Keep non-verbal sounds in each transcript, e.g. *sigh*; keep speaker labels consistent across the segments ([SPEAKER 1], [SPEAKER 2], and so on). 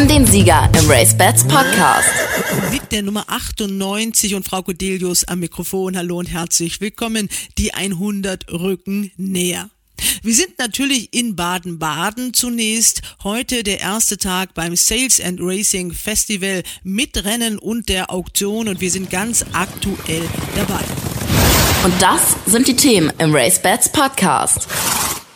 [SPEAKER 1] haben den Sieger im Race Bats Podcast.
[SPEAKER 2] Mit der Nummer 98 und Frau Codelius am Mikrofon. Hallo und herzlich willkommen. Die 100 Rücken näher. Wir sind natürlich in Baden-Baden zunächst. Heute der erste Tag beim Sales and Racing Festival mit Rennen und der Auktion und wir sind ganz aktuell dabei.
[SPEAKER 1] Und das sind die Themen im Race Bats Podcast.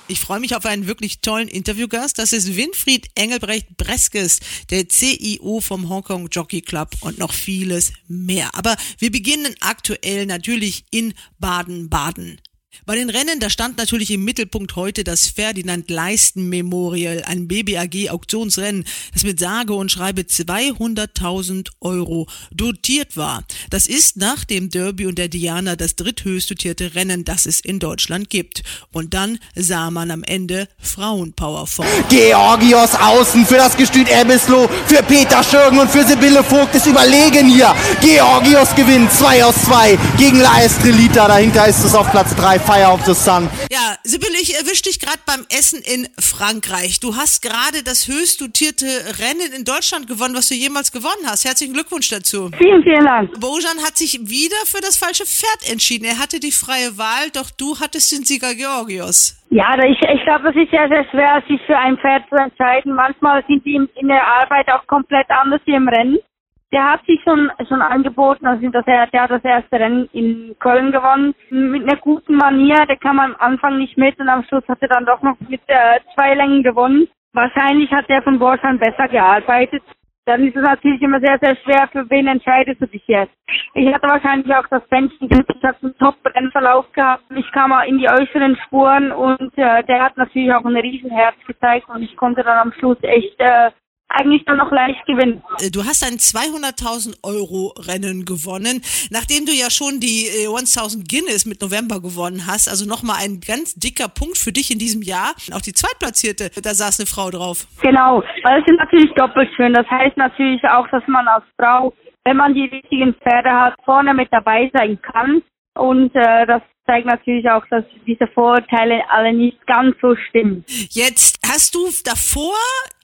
[SPEAKER 2] Ich freue mich auf einen wirklich tollen Interviewgast. Das ist Winfried Engelbrecht Breskes, der CEO vom Hongkong Jockey Club und noch vieles mehr. Aber wir beginnen aktuell natürlich in Baden-Baden. Bei den Rennen, da stand natürlich im Mittelpunkt heute das Ferdinand Leisten Memorial, ein BBAG Auktionsrennen, das mit sage und schreibe 200.000 Euro dotiert war. Das ist nach dem Derby und der Diana das dritthöchst dotierte Rennen, das es in Deutschland gibt. Und dann sah man am Ende Frauenpower vor.
[SPEAKER 3] Georgios außen für das Gestüt Ebbesloh, für Peter Schürgen und für Sibylle Vogt ist überlegen hier. Georgios gewinnt 2 aus 2 gegen La Estrelita. Dahinter ist es auf Platz 3 Fire of the Sun.
[SPEAKER 2] Ja, Sibylle, ich erwische dich gerade beim Essen in Frankreich. Du hast gerade das höchst dotierte Rennen in Deutschland gewonnen, was du jemals gewonnen hast. Herzlichen Glückwunsch dazu.
[SPEAKER 4] Vielen, vielen Dank.
[SPEAKER 2] Bojan hat sich wieder für das falsche Pferd entschieden. Er hatte die freie Wahl, doch du hattest den Sieger Georgios.
[SPEAKER 4] Ja, ich, ich glaube, es ist sehr, sehr schwer, sich für ein Pferd zu entscheiden. Manchmal sind die in, in der Arbeit auch komplett anders wie im Rennen. Der hat sich schon, schon angeboten, also das, der hat das erste Rennen in Köln gewonnen. Mit einer guten Manier, der kam am Anfang nicht mit und am Schluss hat er dann doch noch mit äh, zwei Längen gewonnen. Wahrscheinlich hat der von Borsan besser gearbeitet. Dann ist es natürlich immer sehr, sehr schwer, für wen entscheidest du dich jetzt. Ich hatte wahrscheinlich auch das Fenster, ich habe einen Top-Rennverlauf gehabt. Ich kam auch in die äußeren Spuren und äh, der hat natürlich auch ein Riesenherz gezeigt und ich konnte dann am Schluss echt äh, eigentlich dann noch leicht gewinnen.
[SPEAKER 2] Äh, Du hast ein 200.000 Euro Rennen gewonnen, nachdem du ja schon die äh, 1000 Guinness mit November gewonnen hast. Also nochmal ein ganz dicker Punkt für dich in diesem Jahr. Auch die Zweitplatzierte, da saß eine Frau drauf.
[SPEAKER 4] Genau, weil es ist natürlich doppelt schön. Das heißt natürlich auch, dass man als Frau, wenn man die richtigen Pferde hat, vorne mit dabei sein kann. Und äh, das zeigt natürlich auch, dass diese Vorurteile alle nicht ganz so stimmen.
[SPEAKER 2] Jetzt hast du davor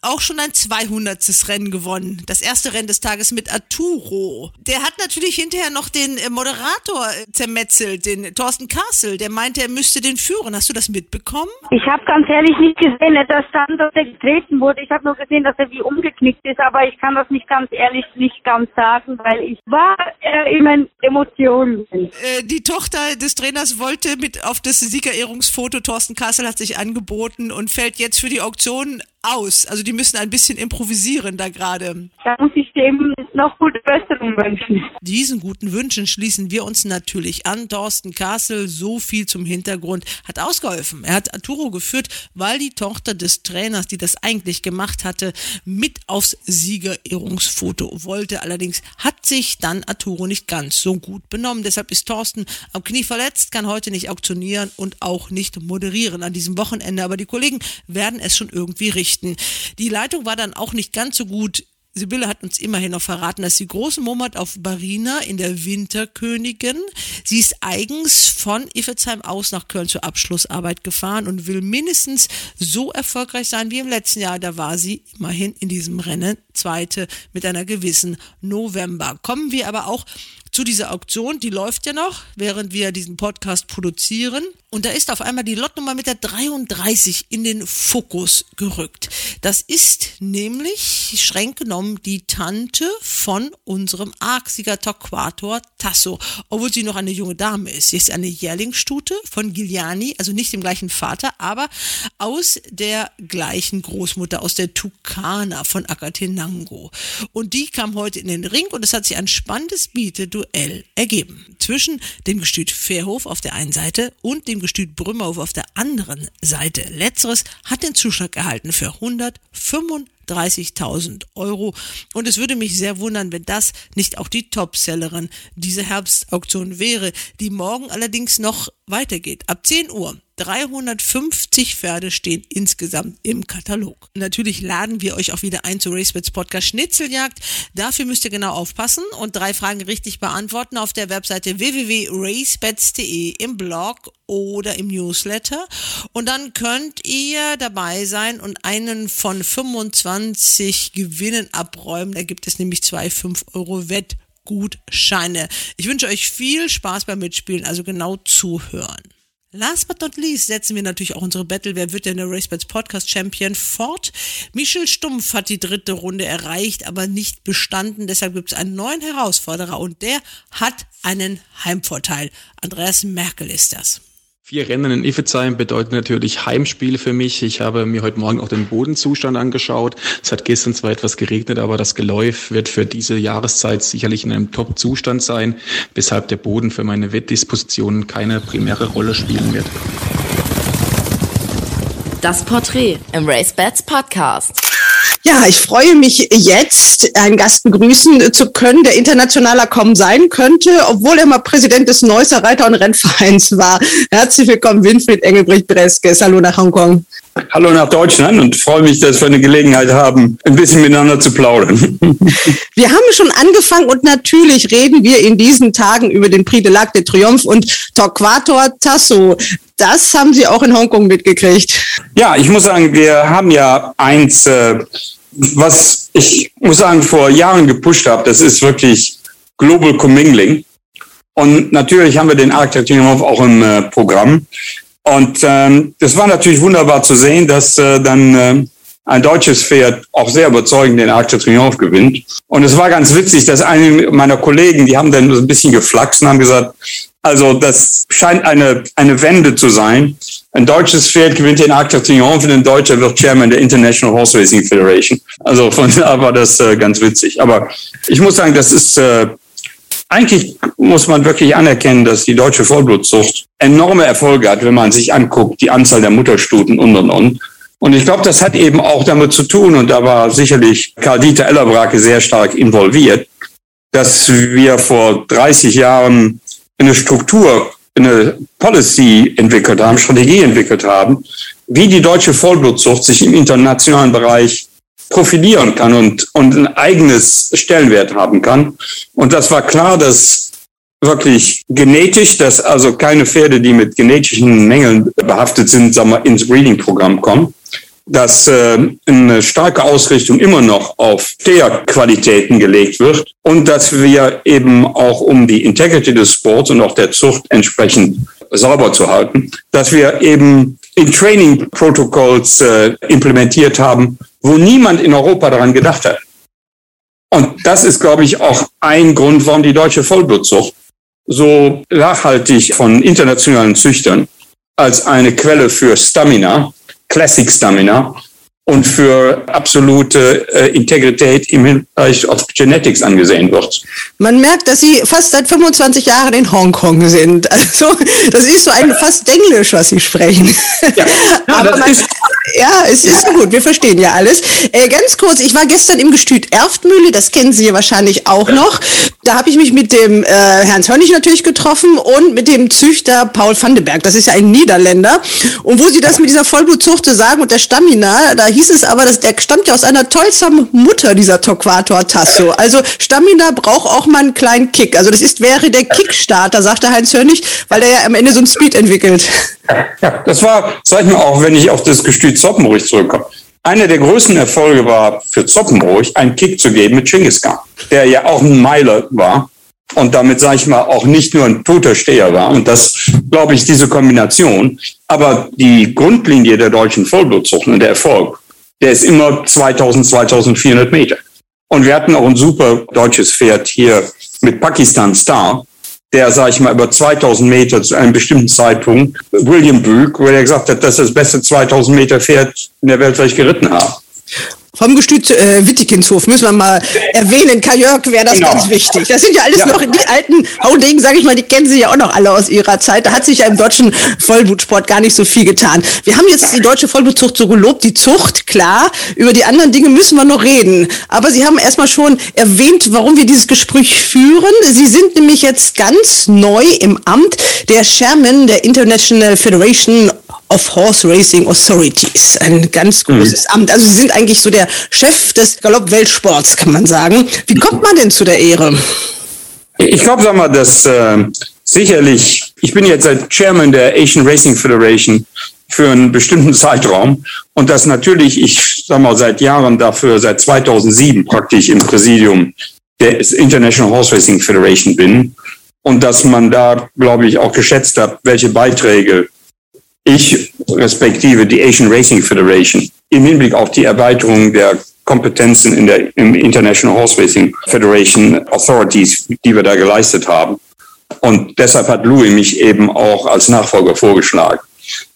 [SPEAKER 2] auch schon ein 200. Rennen gewonnen. Das erste Rennen des Tages mit Arturo. Der hat natürlich hinterher noch den äh, Moderator äh, zermetzelt, den Thorsten Kassel. Der meinte, er müsste den führen. Hast du das mitbekommen?
[SPEAKER 4] Ich habe ganz ehrlich nicht gesehen, dass stand, dass er getreten wurde. Ich habe nur gesehen, dass er wie umgeknickt ist, aber ich kann das nicht ganz ehrlich nicht ganz sagen, weil ich war äh, in meinen Emotionen.
[SPEAKER 2] Äh, die Tochter des Trainers wollte mit auf das Siegerehrungsfoto. Thorsten Kassel hat sich angeboten und fällt jetzt für die Auktion aus. Also die müssen ein bisschen improvisieren da gerade.
[SPEAKER 4] Da muss ich dem noch gute Besserung wünschen.
[SPEAKER 2] Diesen guten Wünschen schließen wir uns natürlich an. Thorsten Kassel, so viel zum Hintergrund, hat ausgeholfen. Er hat Arturo geführt, weil die Tochter des Trainers, die das eigentlich gemacht hatte, mit aufs Siegerehrungsfoto wollte. Allerdings hat sich dann Arturo nicht ganz so gut benommen. Deshalb ist Thorsten am Knie verletzt, kann heute nicht auktionieren und auch nicht moderieren an diesem Wochenende. Aber die Kollegen werden es schon irgendwie richten. Die Leitung war dann auch nicht ganz so gut Sibylle hat uns immerhin noch verraten, dass sie großen Mumm hat auf Barina in der Winterkönigin. Sie ist eigens von Iffezheim aus nach Köln zur Abschlussarbeit gefahren und will mindestens so erfolgreich sein wie im letzten Jahr. Da war sie immerhin in diesem Rennen Zweite mit einer gewissen November. Kommen wir aber auch zu dieser Auktion, die läuft ja noch, während wir diesen Podcast produzieren. Und da ist auf einmal die Lotnummer mit der 33 in den Fokus gerückt. Das ist nämlich streng genommen die Tante von unserem Argsieger Torquator Tasso, obwohl sie noch eine junge Dame ist. Sie ist eine Jährlingsstute von Giuliani, also nicht dem gleichen Vater, aber aus der gleichen Großmutter, aus der Tucana von Acatenango. Und die kam heute in den Ring und es hat sich ein spannendes Biete-Duell ergeben. Zwischen dem Gestüt Fairhof auf der einen Seite und dem Gestüt Brümmerhof auf der anderen Seite. Letzteres hat den Zuschlag erhalten für 135.000 Euro. Und es würde mich sehr wundern, wenn das nicht auch die Topsellerin dieser Herbstauktion wäre, die morgen allerdings noch weitergeht. Ab 10 Uhr 350 Pferde stehen insgesamt im Katalog. Natürlich laden wir euch auch wieder ein zu RaceBets Podcast Schnitzeljagd. Dafür müsst ihr genau aufpassen und drei Fragen richtig beantworten auf der Webseite www.racebets.de im Blog oder im Newsletter. Und dann könnt ihr dabei sein und einen von 25
[SPEAKER 5] 20 Gewinnen abräumen. Da gibt es nämlich zwei 5 Euro Wettgutscheine. Ich wünsche euch viel Spaß beim Mitspielen, also genau zuhören. Last but not least setzen wir natürlich auch unsere Battle, wer wird denn der RaceBets Podcast Champion fort. Michel Stumpf hat die dritte Runde erreicht, aber nicht bestanden. Deshalb gibt es einen neuen Herausforderer und der hat einen Heimvorteil. Andreas Merkel ist das.
[SPEAKER 6] Vier Rennen in Iffezheim bedeuten natürlich Heimspiel für mich. Ich habe mir heute Morgen auch den Bodenzustand angeschaut. Es hat gestern zwar etwas geregnet, aber das Geläuf wird für diese Jahreszeit sicherlich in einem Top-Zustand sein, weshalb der Boden für meine Wettdispositionen keine primäre Rolle spielen wird.
[SPEAKER 1] Das Porträt im Race Bats Podcast.
[SPEAKER 2] Ja, ich freue mich jetzt, einen Gast begrüßen zu können, der internationaler kaum sein könnte, obwohl er mal Präsident des Neusser Reiter- und Rennvereins war. Herzlich willkommen, Winfried Engelbrecht-Breskes. Hallo nach Hongkong.
[SPEAKER 7] Hallo nach Deutschland und freue mich, dass wir eine Gelegenheit haben, ein bisschen miteinander zu plaudern. *laughs*
[SPEAKER 2] Wir haben schon angefangen und natürlich reden wir in diesen Tagen über den Prix de l'Arc de Triomphe und Torquator Tasso. Das haben Sie auch in Hongkong mitgekriegt.
[SPEAKER 7] Ja, ich muss sagen, wir haben ja eins, äh, was ich muss sagen, vor Jahren gepusht habe, das ist wirklich Global Commingling. Und natürlich haben wir den Arc de Triomphe auch im äh, Programm. Und ähm, das war natürlich wunderbar zu sehen, dass äh, dann äh, ein deutsches Pferd auch sehr überzeugend den Arc de Triomphe gewinnt. Und es war ganz witzig, dass einige meiner Kollegen, die haben dann so ein bisschen geflaxt und haben gesagt, also das scheint eine, eine Wende zu sein. Ein deutsches Pferd gewinnt den Arc de Triomphe und ein Deutscher wird Chairman der International Horse Racing Federation. Also von *laughs* da war das äh, ganz witzig. Aber ich muss sagen, das ist äh, eigentlich muss man wirklich anerkennen, dass die deutsche Vollblutzucht enorme Erfolge hat, wenn man sich anguckt, die Anzahl der Mutterstuten und und und. Und ich glaube, das hat eben auch damit zu tun, und da war sicherlich Karl-Dieter Ellerbrake sehr stark involviert, dass wir vor 30 Jahren eine Struktur, eine Policy entwickelt haben, Strategie entwickelt haben, wie die deutsche Vollblutzucht sich im internationalen Bereich profilieren kann und, und ein eigenes Stellenwert haben kann. Und das war klar, dass wirklich genetisch, dass also keine Pferde, die mit genetischen Mängeln behaftet sind, sagen wir, ins Breeding-Programm kommen. Dass äh, eine starke Ausrichtung immer noch auf Steherqualitäten gelegt wird und dass wir eben auch um die Integrity des Sports und auch der Zucht entsprechend sauber zu halten, dass wir eben in Training Protocols äh, implementiert haben, wo niemand in Europa daran gedacht hat. Und das ist, glaube ich, auch ein Grund, warum die deutsche Vollblutzucht so nachhaltig von internationalen Züchtern als eine Quelle für Stamina, Classic Stamina und für absolute äh, Integrität im Bereich of Genetics angesehen wird.
[SPEAKER 2] Man merkt, dass Sie fast seit 25 Jahren in Hongkong sind. *laughs* Also das ist so ein fast Englisch, was Sie sprechen. Ja, *laughs* Aber man, ist, ja es ist ja. gut, wir verstehen ja alles. Äh, ganz kurz, ich war gestern im Gestüt Erftmühle, das kennen Sie ja wahrscheinlich auch ja. noch. Da habe ich mich mit dem äh, Herrn Zörnig natürlich getroffen und mit dem Züchter Paul van den Berg. Das ist ja ein Niederländer. Und wo Sie das mit dieser Vollblutzucht sagen und der Stamina, da hieß es aber, dass der stammt ja aus einer tollsamen Mutter, dieser Torquator Tasso. Also Stamina braucht auch mal einen kleinen Kick. Also das ist, wäre der Kickstarter, sagte Heinz Hörnig, weil er ja am Ende so ein Speed entwickelt.
[SPEAKER 7] Ja, das war, sag ich mal, auch wenn ich auf das Gestüt Zoppenruhig zurückkomme. Einer der größten Erfolge war für Zoppenbruch, einen Kick zu geben mit Genghis Khan, der ja auch ein Meiler war und damit, sage ich mal, auch nicht nur ein toter Steher war. Und das, glaube ich, diese Kombination. Aber die Grundlinie der deutschen Vollblutzucht und der Erfolg, der ist immer 2000, 2400 Meter. Und wir hatten auch ein super deutsches Pferd hier mit Pakistan Star, der, sage ich mal, über 2000 Meter zu einem bestimmten Zeitpunkt, William Bück, wo er gesagt hat, das ist das beste 2000 Meter Pferd in der Welt, was ich geritten habe.
[SPEAKER 2] Vom Gestüt äh, Wittikinshof müssen wir mal erwähnen. Kajörg wäre das genau. ganz wichtig. Das sind ja alles ja. noch die alten Haudegen, sage ich mal, die kennen Sie ja auch noch alle aus Ihrer Zeit. Da hat sich ja im deutschen Vollblutsport gar nicht so viel getan. Wir haben jetzt die deutsche Vollblutzucht so gelobt, die Zucht, klar. Über die anderen Dinge müssen wir noch reden. Aber Sie haben erstmal schon erwähnt, warum wir dieses Gespräch führen. Sie sind nämlich jetzt ganz neu im Amt der Chairman der International Federation of Horse Racing Authorities. Ein ganz großes mhm. Amt. Also Sie sind eigentlich so der Chef des Galopp-Weltsports, kann man sagen. Wie kommt man denn zu der Ehre?
[SPEAKER 7] Ich glaube, sag mal, dass äh, sicherlich, ich bin jetzt als Chairman der Asian Racing Federation für einen bestimmten Zeitraum und dass natürlich ich sagen wir, seit Jahren dafür, seit 2007 praktisch im Präsidium der International Horse Racing Federation bin und dass man da, glaube ich, auch geschätzt hat, welche Beiträge ich respektive die Asian Racing Federation im Hinblick auf die Erweiterung der Kompetenzen in der im International Horse Racing Federation Authorities, die wir da geleistet haben. Und deshalb hat Louis mich eben auch als Nachfolger vorgeschlagen.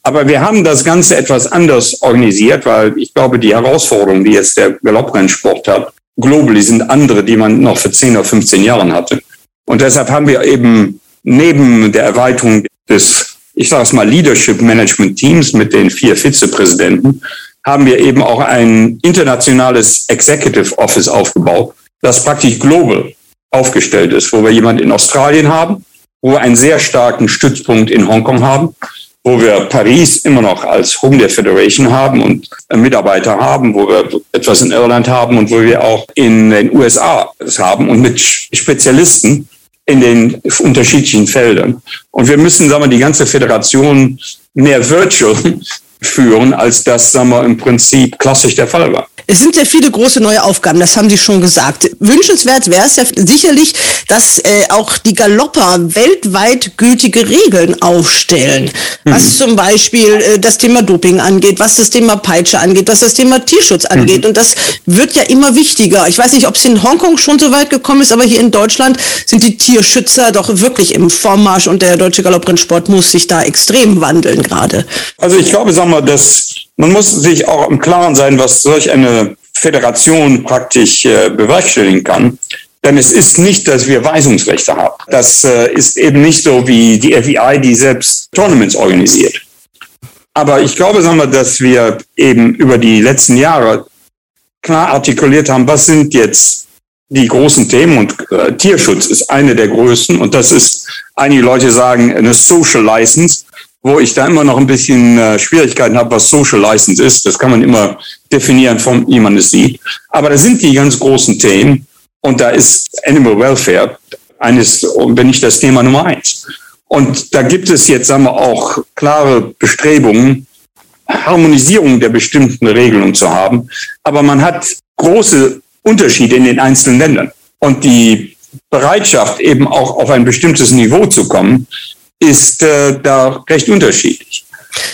[SPEAKER 7] Aber wir haben das Ganze etwas anders organisiert, weil ich glaube, die Herausforderungen, die jetzt der Galopprennsport hat, globally sind andere, die man noch für 10 oder 15 Jahren hatte. Und deshalb haben wir eben neben der Erweiterung des, ich sage es mal, Leadership Management Teams mit den vier Vizepräsidenten, haben wir eben auch ein internationales Executive Office aufgebaut, das praktisch global aufgestellt ist, wo wir jemanden in Australien haben, wo wir einen sehr starken Stützpunkt in Hongkong haben, wo wir Paris immer noch als Home der Federation haben und Mitarbeiter haben, wo wir etwas in Irland haben und wo wir auch in den USA es haben und mit Spezialisten in den unterschiedlichen Feldern. Und wir müssen, sagen wir, die ganze Föderation mehr virtual *laughs* führen, als das, sagen wir, im Prinzip klassisch der Fall war.
[SPEAKER 2] Es sind sehr viele große neue Aufgaben, das haben Sie schon gesagt. Wünschenswert wäre es ja sicherlich, dass äh, auch die Galopper weltweit gültige Regeln aufstellen. Mhm. Was zum Beispiel äh, das Thema Doping angeht, was das Thema Peitsche angeht, was das Thema Tierschutz angeht. Mhm. Und das wird ja immer wichtiger. Ich weiß nicht, ob es in Hongkong schon so weit gekommen ist, aber hier in Deutschland sind die Tierschützer doch wirklich im Vormarsch und der deutsche Galopprennsport muss sich da extrem wandeln gerade.
[SPEAKER 7] Also ich glaube, sagen wir, dass man muss sich auch im Klaren sein, was solch eine Föderation praktisch äh, bewerkstelligen kann. Denn es ist nicht, dass wir Weisungsrechte haben. Das äh, ist eben nicht so wie die FEI, die selbst Tournaments organisiert. Aber ich glaube, sagen wir, dass wir eben über die letzten Jahre klar artikuliert haben, was sind jetzt die großen Themen und äh, Tierschutz ist eine der größten und das ist, einige Leute sagen, eine Social License wo ich da immer noch ein bisschen äh, Schwierigkeiten habe, was Social License ist. Das kann man immer definieren, von wie man es sieht. Aber da sind die ganz großen Themen und da ist Animal Welfare eines, wenn nicht das Thema Nummer eins. Und da gibt es jetzt, sagen wir, auch klare Bestrebungen, Harmonisierung der bestimmten Regelungen zu haben. Aber man hat große Unterschiede in den einzelnen Ländern. Und die Bereitschaft, eben auch auf ein bestimmtes Niveau zu kommen, ist äh, da recht unterschiedlich.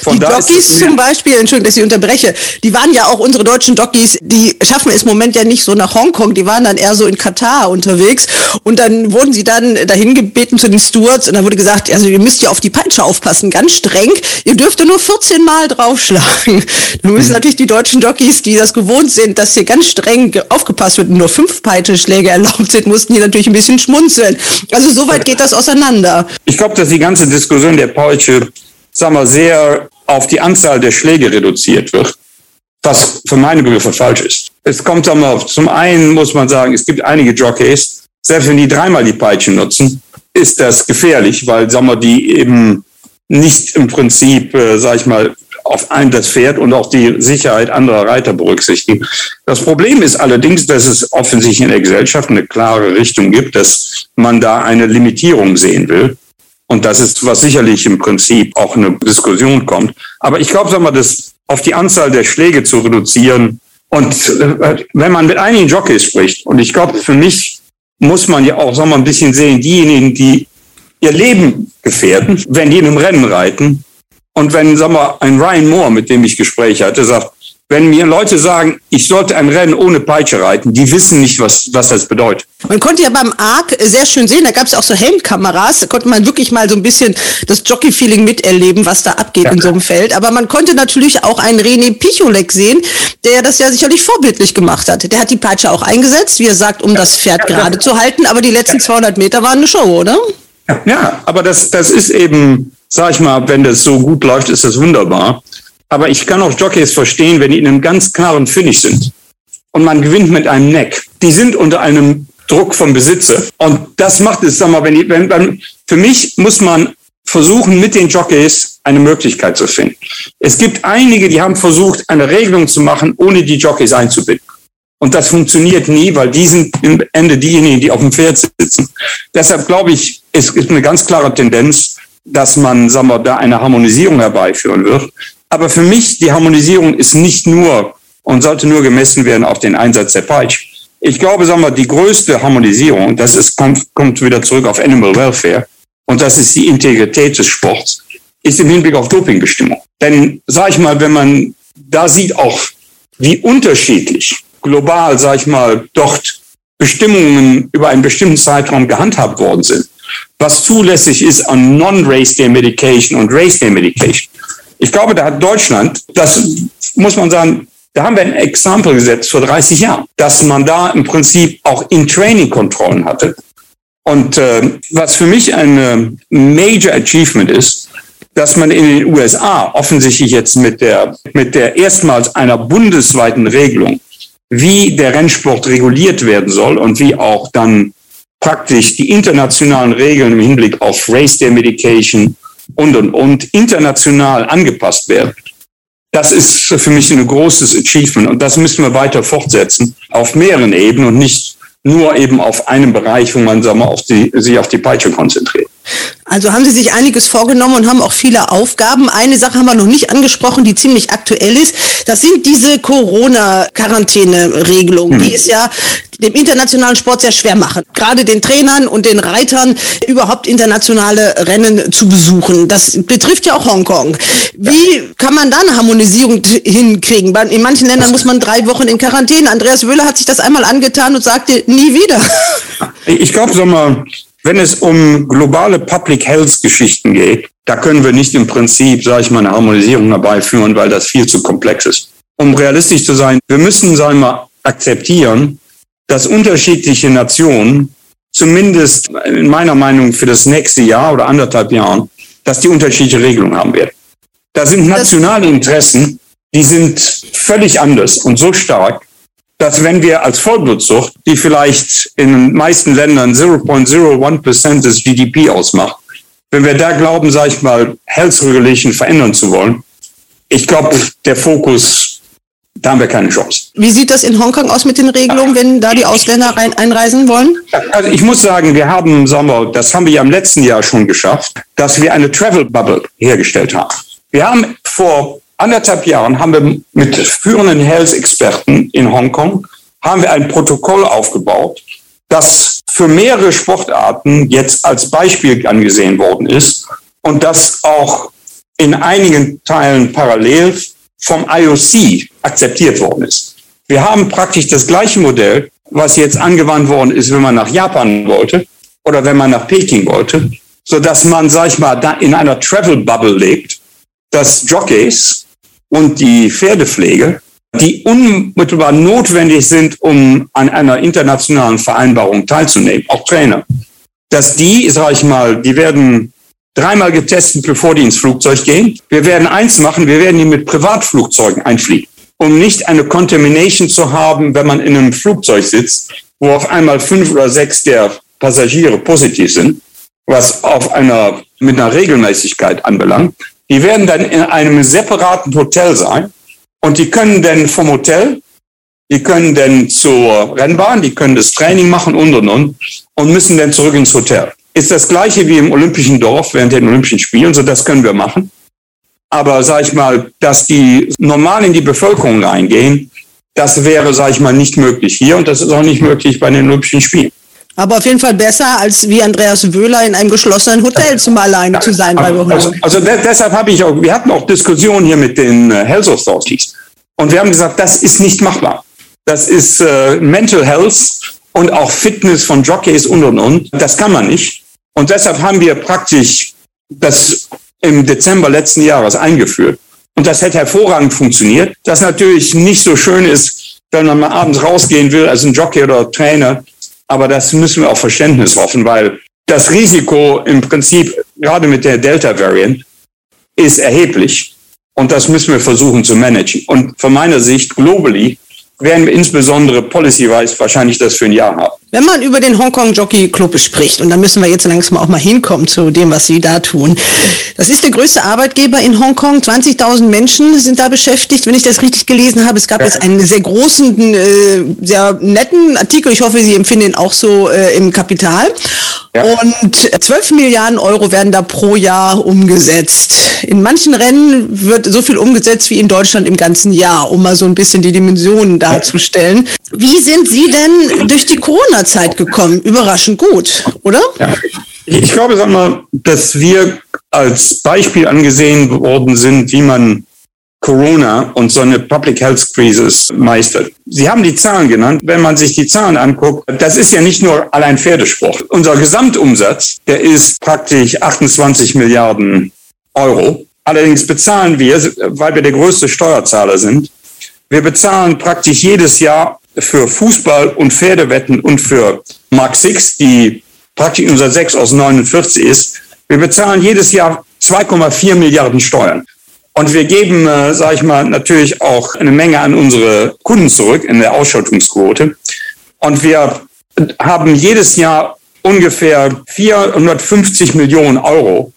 [SPEAKER 2] Von die Jockeys zum Beispiel, Entschuldigung, dass ich unterbreche, die waren ja auch unsere deutschen Jockeys, die schaffen es im Moment ja nicht so nach Hongkong, die waren dann eher so in Katar unterwegs und dann wurden sie dann dahin gebeten zu den Stewards und dann wurde gesagt, also ihr müsst ja auf die Peitsche aufpassen, ganz streng, ihr dürft nur 14 Mal draufschlagen. *laughs* Nun müssen mhm. natürlich die deutschen Jockeys, die das gewohnt sind, dass hier ganz streng aufgepasst wird und nur fünf Peitschenschläge erlaubt sind, mussten hier natürlich ein bisschen schmunzeln. Also soweit geht das auseinander.
[SPEAKER 7] Ich glaube, dass die ganze Diskussion der Peitsche sagen wir, sehr auf die Anzahl der Schläge reduziert wird, was für meine Begriffe falsch ist. Es kommt sagen wir, zum einen muss man sagen, es gibt einige Jockeys, selbst wenn die dreimal die Peitsche nutzen, ist das gefährlich, weil sagen wir, die eben nicht im Prinzip, äh, sag ich mal, auf ein das Pferd und auch die Sicherheit anderer Reiter berücksichtigen. Das Problem ist allerdings, dass es offensichtlich in der Gesellschaft eine klare Richtung gibt, dass man da eine Limitierung sehen will. Und das ist, was sicherlich im Prinzip auch eine Diskussion kommt. Aber ich glaube, sag mal, das auf die Anzahl der Schläge zu reduzieren und äh, wenn man mit einigen Jockeys spricht, und ich glaube, für mich muss man ja auch, sag mal, ein bisschen sehen, diejenigen, die ihr Leben gefährden, wenn die in einem Rennen reiten. Und wenn, sag mal, ein Ryan Moore, mit dem ich Gespräche hatte, sagt, wenn mir Leute sagen, ich sollte ein Rennen ohne Peitsche reiten, die wissen nicht, was, was das bedeutet.
[SPEAKER 2] Man konnte ja beim ARC sehr schön sehen, da gab es auch so Helmkameras, da konnte man wirklich mal so ein bisschen das Jockey-Feeling miterleben, was da abgeht ja. in so einem Feld. Aber man konnte natürlich auch einen René Picholek sehen, der das ja sicherlich vorbildlich gemacht hat. Der hat die Peitsche auch eingesetzt, wie er sagt, um das Pferd ja, gerade zu halten, aber die letzten 200 Meter waren eine Show, oder?
[SPEAKER 7] Ja, aber das, das ist eben, sag ich mal, wenn das so gut läuft, ist das wunderbar. Aber ich kann auch Jockeys verstehen, wenn die in einem ganz klaren Finish sind und man gewinnt mit einem Neck. Die sind unter einem Druck vom Besitzer. Und das macht es, sag mal, wenn, die, wenn, wenn für mich muss man versuchen, mit den Jockeys eine Möglichkeit zu finden. Es gibt einige, die haben versucht, eine Regelung zu machen, ohne die Jockeys einzubinden. Und das funktioniert nie, weil die sind im Ende diejenigen, die auf dem Pferd sitzen. Deshalb glaube ich, es ist eine ganz klare Tendenz, dass man, sagen wir, da eine Harmonisierung herbeiführen wird. Aber für mich, die Harmonisierung ist nicht nur und sollte nur gemessen werden auf den Einsatz der Peitsche. Ich glaube, sagen wir, die größte Harmonisierung, das ist, kommt, kommt wieder zurück auf Animal Welfare, und das ist die Integrität des Sports, ist im Hinblick auf Dopingbestimmung. Denn, sag ich mal, wenn man da sieht auch, wie unterschiedlich global, sag ich mal, dort Bestimmungen über einen bestimmten Zeitraum gehandhabt worden sind, was zulässig ist an Non-Race Day Medication und Race Day Medication. Ich glaube, da hat Deutschland, das muss man sagen, da haben wir ein Exempel gesetzt vor 30 Jahren, dass man da im Prinzip auch in Training-Kontrollen hatte. Und äh, was für mich ein äh, Major Achievement ist, dass man in den USA offensichtlich jetzt mit der, mit der erstmals einer bundesweiten Regelung, wie der Rennsport reguliert werden soll und wie auch dann praktisch die internationalen Regeln im Hinblick auf Race Day Medication und, und, und international angepasst werden. Das ist für mich ein großes Achievement und das müssen wir weiter fortsetzen auf mehreren Ebenen und nicht nur eben auf einem Bereich, wo man sagen wir, auf die, sich auf die Peitsche konzentriert.
[SPEAKER 2] Also haben Sie sich einiges vorgenommen und haben auch viele Aufgaben. Eine Sache haben wir noch nicht angesprochen, die ziemlich aktuell ist. Das sind diese Corona-Quarantäne-Regelungen, hm. die es ja dem internationalen Sport sehr schwer machen. Gerade den Trainern und den Reitern überhaupt internationale Rennen zu besuchen. Das betrifft ja auch Hongkong. Wie kann man da eine Harmonisierung hinkriegen? In manchen Ländern muss man drei Wochen in Quarantäne. Andreas Wöhler hat sich das einmal angetan und sagte, nie wieder.
[SPEAKER 7] Ich glaube, sag mal, wenn es um globale Public Health Geschichten geht, da können wir nicht im Prinzip, sage ich mal, eine Harmonisierung herbeiführen, weil das viel zu komplex ist. Um realistisch zu sein, wir müssen, sagen wir mal, akzeptieren, dass unterschiedliche Nationen, zumindest in meiner Meinung für das nächste Jahr oder anderthalb Jahren, dass die unterschiedliche Regelungen haben werden. Da sind nationale Interessen, die sind völlig anders und so stark, dass wenn wir als Vollblutzucht, die vielleicht in den meisten Ländern 0.01% des GDP ausmacht, wenn wir da glauben, sage ich mal, Health Regulation verändern zu wollen, ich glaube, der Fokus, da haben wir keine Chance.
[SPEAKER 2] Wie sieht das in Hongkong aus mit den Regelungen, wenn da die Ausländer rein, einreisen wollen?
[SPEAKER 7] Also ich muss sagen, wir haben, sagen wir, das haben wir ja im letzten Jahr schon geschafft, dass wir eine Travel Bubble hergestellt haben. Wir haben vor anderthalb Jahren haben wir mit führenden Health-Experten in Hongkong haben wir ein Protokoll aufgebaut, das für mehrere Sportarten jetzt als Beispiel angesehen worden ist und das auch in einigen Teilen parallel vom IOC akzeptiert worden ist. Wir haben praktisch das gleiche Modell, was jetzt angewandt worden ist, wenn man nach Japan wollte oder wenn man nach Peking wollte, so dass man, sag ich mal, in einer Travel Bubble lebt, dass Jockeys und die Pferdepflege, die unmittelbar notwendig sind, um an einer internationalen Vereinbarung teilzunehmen, auch Trainer, dass die, sage ich mal, die werden dreimal getestet, bevor die ins Flugzeug gehen. Wir werden eins machen, wir werden die mit Privatflugzeugen einfliegen, um nicht eine Contamination zu haben, wenn man in einem Flugzeug sitzt, wo auf einmal fünf oder sechs der Passagiere positiv sind, was auf einer, mit einer Regelmäßigkeit anbelangt. Die werden dann in einem separaten Hotel sein und die können dann vom Hotel, die können dann zur Rennbahn, die können das Training machen und und und und müssen dann zurück ins Hotel. Ist das gleiche wie im Olympischen Dorf während den Olympischen Spielen, so das können wir machen. Aber sage ich mal, dass die normal in die Bevölkerung reingehen, das wäre, sage ich mal, nicht möglich hier und das ist auch nicht möglich bei den Olympischen Spielen.
[SPEAKER 2] Aber auf jeden Fall besser, als wie Andreas Wöhler in einem geschlossenen Hotelzimmer alleine zu sein
[SPEAKER 7] Wochen. Also, also deshalb habe ich auch, wir hatten auch Diskussionen hier mit den äh, Health Authorities. Und wir haben gesagt, das ist nicht machbar. Das ist äh, Mental Health und auch Fitness von Jockeys und und und. Das kann man nicht. Und deshalb haben wir praktisch das im Dezember letzten Jahres eingeführt. Und das hätte hervorragend funktioniert. Das natürlich nicht so schön ist, wenn man mal abends rausgehen will als ein Jockey oder Trainer aber das müssen wir auf Verständnis hoffen, weil das Risiko im Prinzip gerade mit der Delta-Variant ist erheblich. Und das müssen wir versuchen zu managen. Und von meiner Sicht, globally, werden wir insbesondere policy-wise wahrscheinlich das für ein Jahr haben.
[SPEAKER 2] Wenn man über den Hongkong Jockey Club spricht, und da müssen wir jetzt langsam auch mal hinkommen zu dem, was Sie da tun. Das ist der größte Arbeitgeber in Hongkong. 20.000 Menschen sind da beschäftigt, wenn ich das richtig gelesen habe. Es gab jetzt einen sehr großen, äh, sehr netten Artikel. Ich hoffe, Sie empfinden ihn auch so äh, im Kapital.
[SPEAKER 8] Ja. Und 12 Milliarden Euro werden da pro Jahr umgesetzt. In manchen Rennen wird so viel umgesetzt wie in Deutschland im ganzen Jahr, um mal so ein bisschen die Dimensionen darzustellen. Wie sind Sie denn durch die Corona-Zeit gekommen? Überraschend gut, oder?
[SPEAKER 7] Ja. Ich glaube, sag mal, dass wir als Beispiel angesehen worden sind, wie man Corona und so eine Public Health Crisis meistert. Sie haben die Zahlen genannt. Wenn man sich die Zahlen anguckt, das ist ja nicht nur allein Pferdesport. Unser Gesamtumsatz, der ist praktisch 28 Milliarden Euro. Allerdings bezahlen wir, weil wir der größte Steuerzahler sind, wir bezahlen praktisch jedes Jahr für Fußball und Pferdewetten und für Mark 6, die praktisch unser 6 aus 49 ist, wir bezahlen jedes Jahr 2,4 Milliarden Steuern. Und wir geben, äh, sage ich mal, natürlich auch eine Menge an unsere Kunden zurück in der Ausschüttungsquote. Und wir haben jedes Jahr ungefähr 450 Millionen Euro,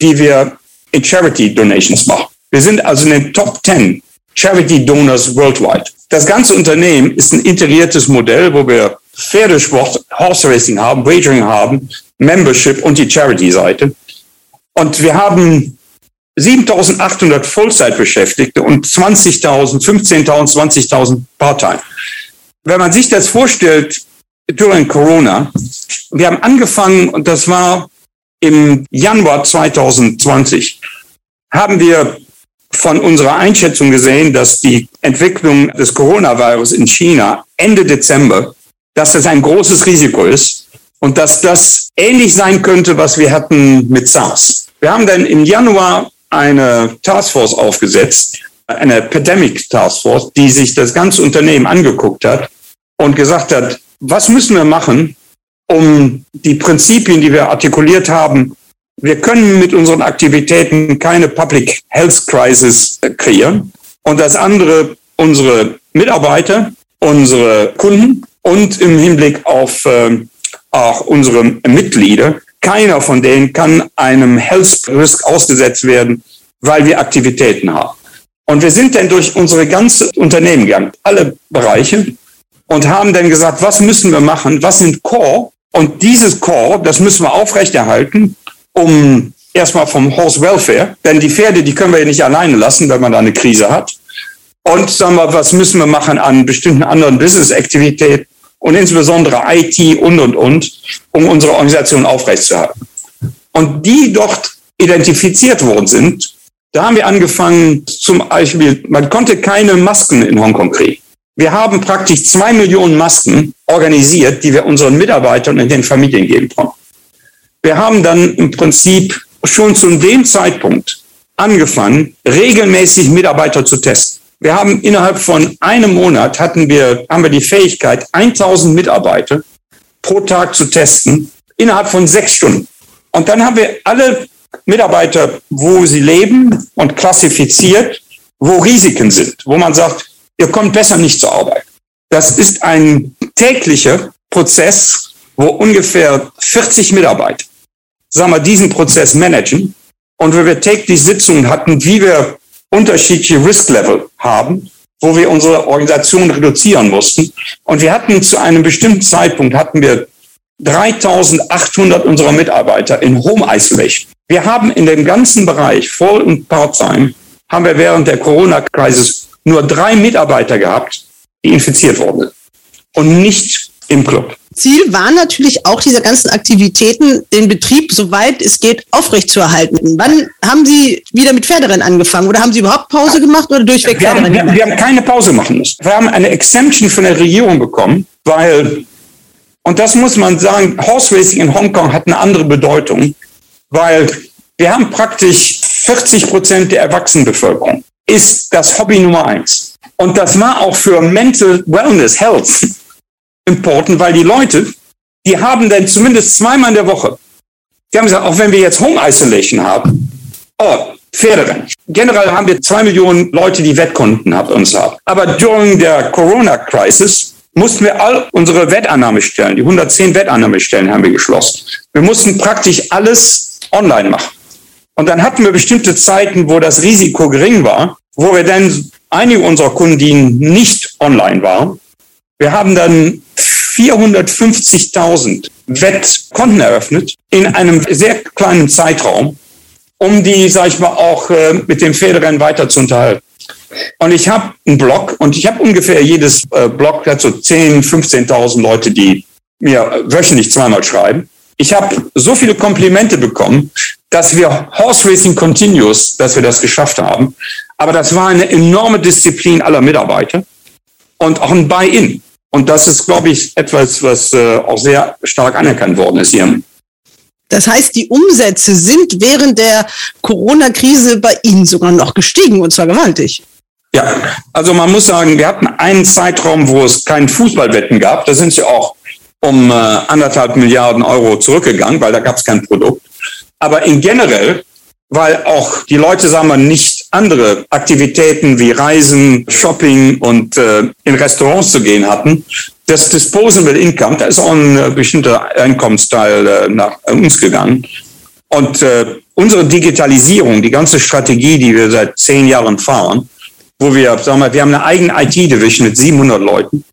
[SPEAKER 7] die wir in Charity Donations machen. Wir sind also in den Top 10 Charity Donors worldwide. Das ganze Unternehmen ist ein integriertes Modell, wo wir Pferdesport, Horse Racing haben, Wagering haben, Membership und die Charity-Seite. Und wir haben 7800 Vollzeitbeschäftigte und 20.000, 15.000, 20.000 Part-Time. Wenn man sich das vorstellt, during Corona, wir haben angefangen, und das war im Januar 2020, haben wir von unserer Einschätzung gesehen, dass die Entwicklung des Coronavirus in China Ende Dezember, dass das ein großes Risiko ist und dass das ähnlich sein könnte, was wir hatten mit SARS. Wir haben dann im Januar eine Taskforce aufgesetzt, eine Pandemic Taskforce, die sich das ganze Unternehmen angeguckt hat und gesagt hat, was müssen wir machen, um die Prinzipien, die wir artikuliert haben, wir können mit unseren Aktivitäten keine Public Health Crisis kreieren. Und das andere, unsere Mitarbeiter, unsere Kunden und im Hinblick auf äh, auch unsere Mitglieder keiner von denen kann einem Health Risk ausgesetzt werden, weil wir Aktivitäten haben. Und wir sind dann durch unsere ganze Unternehmen gegangen, alle Bereiche, und haben dann gesagt, was müssen wir machen? Was sind Core? Und dieses Core, das müssen wir aufrechterhalten, um erstmal vom Horse Welfare, denn die Pferde, die können wir ja nicht alleine lassen, wenn man da eine Krise hat. Und sagen wir, was müssen wir machen an bestimmten anderen Business-Aktivitäten? und insbesondere IT und, und, und, um unsere Organisation aufrechtzuerhalten. Und die dort identifiziert worden sind, da haben wir angefangen, zum Beispiel, man konnte keine Masken in Hongkong kriegen. Wir haben praktisch zwei Millionen Masken organisiert, die wir unseren Mitarbeitern in den Familien geben konnten. Wir haben dann im Prinzip schon zu dem Zeitpunkt angefangen, regelmäßig Mitarbeiter zu testen. Wir haben innerhalb von einem Monat hatten wir, haben wir die Fähigkeit, 1000 Mitarbeiter pro Tag zu testen, innerhalb von sechs Stunden. Und dann haben wir alle Mitarbeiter, wo sie leben und klassifiziert, wo Risiken sind, wo man sagt, ihr kommt besser nicht zur Arbeit. Das ist ein täglicher Prozess, wo ungefähr 40 Mitarbeiter, sagen wir, diesen Prozess managen. Und wo wir täglich Sitzungen hatten, wie wir unterschiedliche Risk-Level haben, wo wir unsere Organisation reduzieren mussten. Und wir hatten zu einem bestimmten Zeitpunkt hatten wir 3800 unserer Mitarbeiter in Home Isolation. Wir haben in dem ganzen Bereich, Voll- und Part-Time, haben wir während der Corona-Krise nur drei Mitarbeiter gehabt, die infiziert wurden. Und nicht im Club.
[SPEAKER 8] Ziel war natürlich auch dieser ganzen Aktivitäten, den Betrieb, soweit es geht, aufrechtzuerhalten. Wann haben Sie wieder mit Pferderennen angefangen oder haben Sie überhaupt Pause gemacht oder durchweg
[SPEAKER 7] wir
[SPEAKER 8] Pferderennen?
[SPEAKER 7] Haben, wir, wir haben keine Pause machen müssen. Wir haben eine Exemption von der Regierung bekommen, weil, und das muss man sagen, Horse Racing in Hongkong hat eine andere Bedeutung, weil wir haben praktisch 40 Prozent der Erwachsenenbevölkerung ist das Hobby Nummer eins. Und das war auch für Mental Wellness, Health important, weil die Leute, die haben dann zumindest zweimal in der Woche, die haben gesagt, auch wenn wir jetzt Home Isolation haben, oh, Pferderennen. Generell haben wir zwei Millionen Leute, die Wettkunden bei uns haben. Aber during der Corona-Crisis mussten wir all unsere Wettannahmestellen, die 110 Wettannahmestellen haben wir geschlossen. Wir mussten praktisch alles online machen. Und dann hatten wir bestimmte Zeiten, wo das Risiko gering war, wo wir dann einige unserer Kunden, die nicht online waren, wir haben dann 450.000 Wettkonten eröffnet in einem sehr kleinen Zeitraum, um die, sag ich mal, auch äh, mit dem Pferderennen weiter zu unterhalten. Und ich habe einen Blog und ich habe ungefähr jedes äh, Blog hat so 10, 15.000 Leute, die mir wöchentlich zweimal schreiben. Ich habe so viele Komplimente bekommen, dass wir Horse Racing Continuous, dass wir das geschafft haben. Aber das war eine enorme Disziplin aller Mitarbeiter und auch ein Buy-in. Und das ist, glaube ich, etwas, was äh, auch sehr stark anerkannt worden ist hier.
[SPEAKER 2] Das heißt, die Umsätze sind während der Corona-Krise bei Ihnen sogar noch gestiegen und zwar gewaltig.
[SPEAKER 7] Ja, also man muss sagen, wir hatten einen Zeitraum, wo es keinen Fußballwetten gab. Da sind sie auch um äh, anderthalb Milliarden Euro zurückgegangen, weil da gab es kein Produkt. Aber in generell, weil auch die Leute, sagen wir, nicht andere Aktivitäten wie Reisen, Shopping und äh, in Restaurants zu gehen hatten, das Disposable Income, da ist auch ein äh, bestimmter Einkommensteil äh, nach uns gegangen. Und äh, unsere Digitalisierung, die ganze Strategie, die wir seit zehn Jahren fahren, wo wir, sagen wir, wir haben eine eigene IT-Division mit 700 Leuten.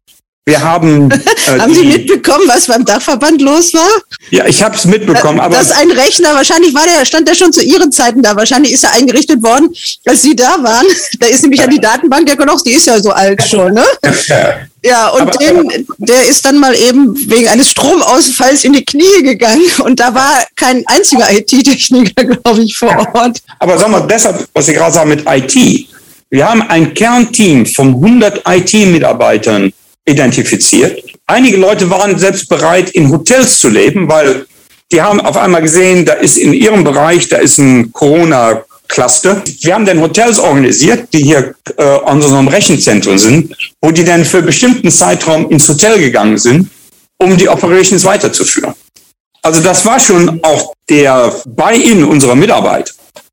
[SPEAKER 7] Wir haben.
[SPEAKER 2] Äh, *laughs* haben Sie mitbekommen, was beim Dachverband los war?
[SPEAKER 7] Ja, ich habe es mitbekommen.
[SPEAKER 2] aber das ist ein Rechner, wahrscheinlich war der, stand der schon zu Ihren Zeiten da. Wahrscheinlich ist er eingerichtet worden, als Sie da waren. *laughs* Da ist nämlich ja die Datenbank der Konochs, die ist ja so alt schon, ne? Ja, und aber, den, aber, der ist dann mal eben wegen eines Stromausfalls in die Knie gegangen *laughs* und da war kein einziger IT-Techniker, glaube ich, vor Ort.
[SPEAKER 7] Aber sag mal, deshalb, was Sie gerade sagen mit IT, wir haben ein Kernteam von 100 IT-Mitarbeitern identifiziert. Einige Leute waren selbst bereit, in Hotels zu leben, weil die haben auf einmal gesehen, da ist in ihrem Bereich, da ist ein Corona Cluster. Wir haben dann Hotels organisiert, die hier äh, an einem Rechenzentrum sind, wo die dann für bestimmten Zeitraum ins Hotel gegangen sind, um die Operations weiterzuführen. Also das war schon auch der Buy-in unserer Mitarbeiter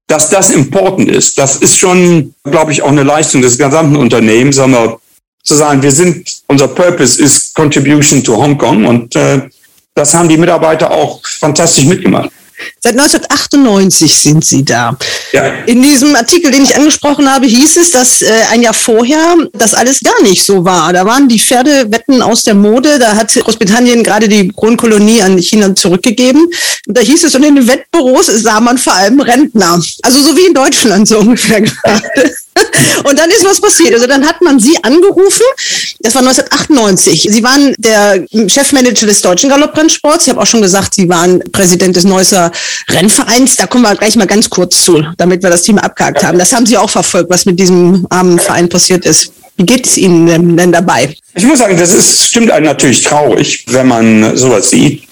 [SPEAKER 7] dass das important ist, das ist schon, glaube ich, auch eine Leistung des gesamten Unternehmens, sagen wir, zu sagen, wir sind, unser Purpose ist Contribution to Hong Kong und äh, das haben die Mitarbeiter auch fantastisch mitgemacht.
[SPEAKER 2] Seit 1998 sind Sie da. Ja. In diesem Artikel, den ich angesprochen habe, hieß es, dass äh, ein Jahr vorher das alles gar nicht so war. Da waren die Pferdewetten aus der Mode. Da hat Großbritannien gerade die Kronkolonie an China zurückgegeben. Und da hieß es, und in den Wettbüros sah man vor allem Rentner. Also so wie in Deutschland so ungefähr *laughs* gerade. *laughs* Und dann ist was passiert. Also dann hat man sie angerufen. Das war 1998. Sie waren der Chefmanager des deutschen Galopprennsports. Ich habe auch schon gesagt, Sie waren Präsident des Neusser Rennvereins. Da kommen wir gleich mal ganz kurz zu, damit wir das Thema abgehakt haben. Das haben Sie auch verfolgt, was mit diesem armen Verein passiert ist. Wie geht es Ihnen denn dabei?
[SPEAKER 7] Ich muss sagen, das ist, stimmt einem natürlich traurig, wenn man sowas sieht.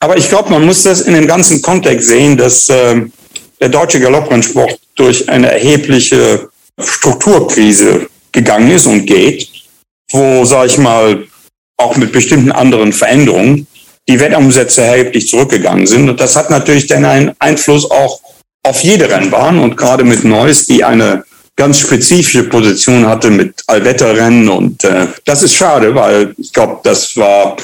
[SPEAKER 7] Aber ich glaube, man muss das in dem ganzen Kontext sehen, dass äh, der deutsche Galopprennsport durch eine erhebliche Strukturkrise gegangen ist und geht, wo, sage ich mal, auch mit bestimmten anderen Veränderungen die Wettumsätze erheblich zurückgegangen sind. Und das hat natürlich dann einen Einfluss auch auf jede Rennbahn und gerade mit Neuss, die eine ganz spezifische Position hatte mit Allwetterrennen. Und äh, das ist schade, weil ich glaube, das war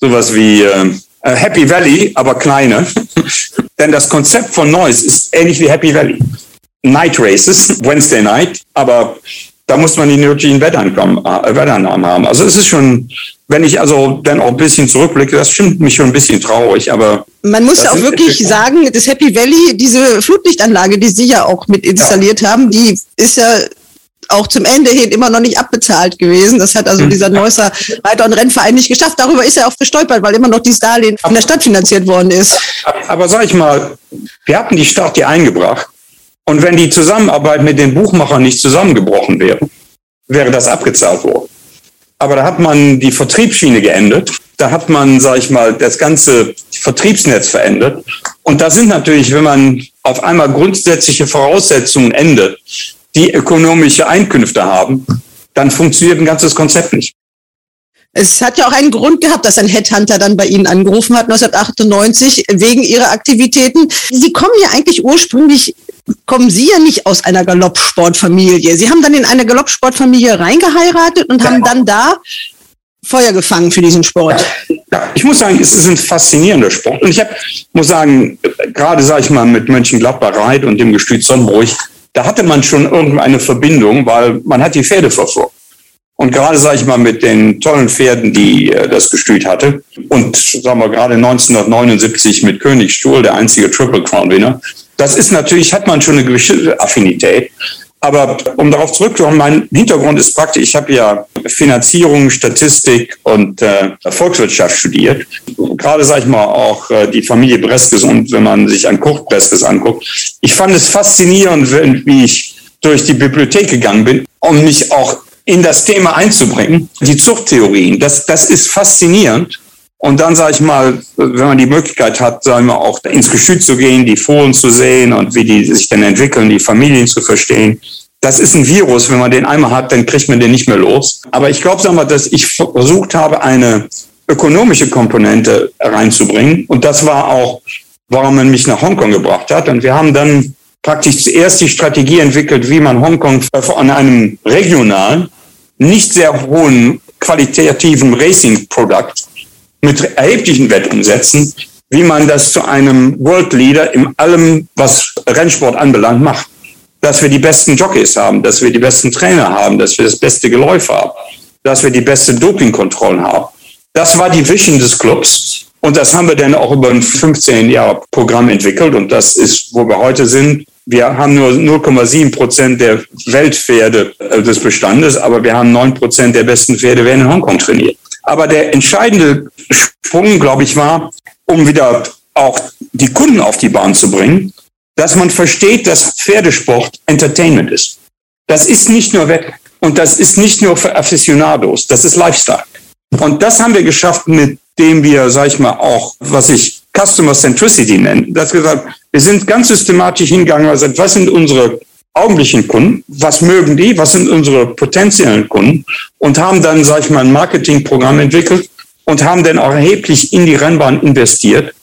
[SPEAKER 7] sowas wie äh, Happy Valley, aber kleiner. *laughs* Denn das Konzept von Neuss ist ähnlich wie Happy Valley. Night Races, Wednesday Night, aber da muss man die nötigen Wettannahmen äh, haben. Also es ist schon, wenn ich also dann auch ein bisschen zurückblicke, das stimmt mich schon ein bisschen traurig, aber.
[SPEAKER 2] Man muss ja auch wirklich sagen, das Happy Valley, diese Flutlichtanlage, die Sie ja auch mit installiert ja. haben, die ist ja auch zum Ende hin immer noch nicht abbezahlt gewesen. Das hat also mhm. dieser Neusser Reiter- und Rennverein nicht geschafft. Darüber ist er auch gestolpert, weil immer noch dieses Darlehen von der Stadt finanziert worden ist.
[SPEAKER 7] Aber sag ich mal, wir hatten die Stadt hier eingebracht und wenn die Zusammenarbeit mit den Buchmachern nicht zusammengebrochen wäre, wäre das abgezahlt worden. Aber da hat man die Vertriebsschiene geändert. Da hat man, sage ich mal, das ganze Vertriebsnetz verändert. Und da sind natürlich, wenn man auf einmal grundsätzliche Voraussetzungen ändert, die ökonomische Einkünfte haben, dann funktioniert ein ganzes Konzept nicht.
[SPEAKER 2] Es hat ja auch einen Grund gehabt, dass ein Headhunter dann bei Ihnen angerufen hat, 1998, wegen Ihrer Aktivitäten. Sie kommen ja eigentlich ursprünglich, kommen Sie ja nicht aus einer Galoppsportfamilie. Sie haben dann in eine Galoppsportfamilie reingeheiratet und haben dann da Feuer gefangen für diesen Sport.
[SPEAKER 7] Ja, ich muss sagen, es ist ein faszinierender Sport. Und ich hab, muss sagen, gerade sage ich mal mit Mönchengladbach Reit und dem Gestüt Sonnenbruch, da hatte man schon irgendeine Verbindung, weil man hat die Pferde verfolgt. Und gerade, sage ich mal, mit den tollen Pferden, die äh, das Gestüt hatte. Und sagen wir gerade 1979 mit König Stuhl, der einzige Triple Crown Winner. Das ist natürlich, hat man schon eine gewisse Affinität. Aber um darauf zurückzukommen, mein Hintergrund ist praktisch, ich habe ja Finanzierung, Statistik und äh, Volkswirtschaft studiert. Gerade, sage ich mal, auch äh, die Familie Breskes und wenn man sich an Kurt Breskes anguckt. Ich fand es faszinierend, wie ich durch die Bibliothek gegangen bin, um mich auch in das Thema einzubringen. Die Zuchttheorien, das, das ist faszinierend. Und dann sage ich mal, wenn man die Möglichkeit hat, sagen wir auch ins Gestüt zu gehen, die Fohlen zu sehen und wie die sich dann entwickeln, die Familien zu verstehen. Das ist ein Virus. Wenn man den einmal hat, dann kriegt man den nicht mehr los. Aber ich glaube, sagen wir, dass ich versucht habe, eine ökonomische Komponente reinzubringen. Und das war auch, warum man mich nach Hongkong gebracht hat. Und wir haben dann praktisch zuerst die Strategie entwickelt, wie man Hongkong an einem regionalen, nicht sehr hohen qualitativen Racing-Produkt mit erheblichen Wettumsätzen, wie man das zu einem World Leader in allem, was Rennsport anbelangt, macht. Dass wir die besten Jockeys haben, dass wir die besten Trainer haben, dass wir das beste Geläuf haben, dass wir die beste Dopingkontrollen haben. Das war die Vision des Clubs. Und das haben wir dann auch über ein 15 Jahre Programm entwickelt. Und das ist, wo wir heute sind. Wir haben nur 0,7 Prozent der Weltpferde äh, des Bestandes, aber wir haben 9 Prozent der besten Pferde werden in Hongkong trainiert. Aber der entscheidende Sprung, glaube ich, war, um wieder auch die Kunden auf die Bahn zu bringen, dass man versteht, dass Pferdesport Entertainment ist. Das ist nicht nur Wett und das ist nicht nur für Aficionados, das ist Lifestyle. Und das haben wir geschafft, mit dem wir, sag ich mal, auch, was ich Customer Centricity nenne. Das gesagt, wir sind ganz systematisch hingegangen, also was sind unsere augenblicklichen Kunden, was mögen die, was sind unsere potenziellen Kunden und haben dann, sage ich mal, ein Marketingprogramm entwickelt und haben dann auch erheblich in die Rennbahn investiert,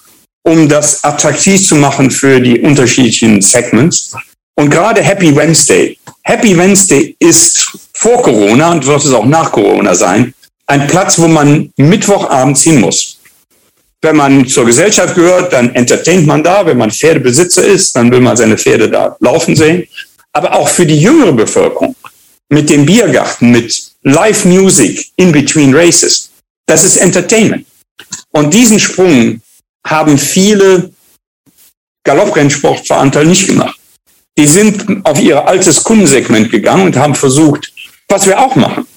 [SPEAKER 7] um das attraktiv zu machen für die unterschiedlichen Segments. Und gerade Happy Wednesday. Happy Wednesday ist vor Corona und wird es auch nach Corona sein, ein Platz, wo man Mittwochabends hin muss. Wenn man zur Gesellschaft gehört, dann entertaint man da. Wenn man Pferdebesitzer ist, dann will man seine Pferde da laufen sehen aber auch für die jüngere Bevölkerung mit dem Biergarten, mit Live Music in between races. Das ist Entertainment. Und diesen Sprung haben viele Galopprennsportveranstalter nicht gemacht. Die sind auf ihr altes Kundensegment gegangen und haben versucht, was wir auch machen,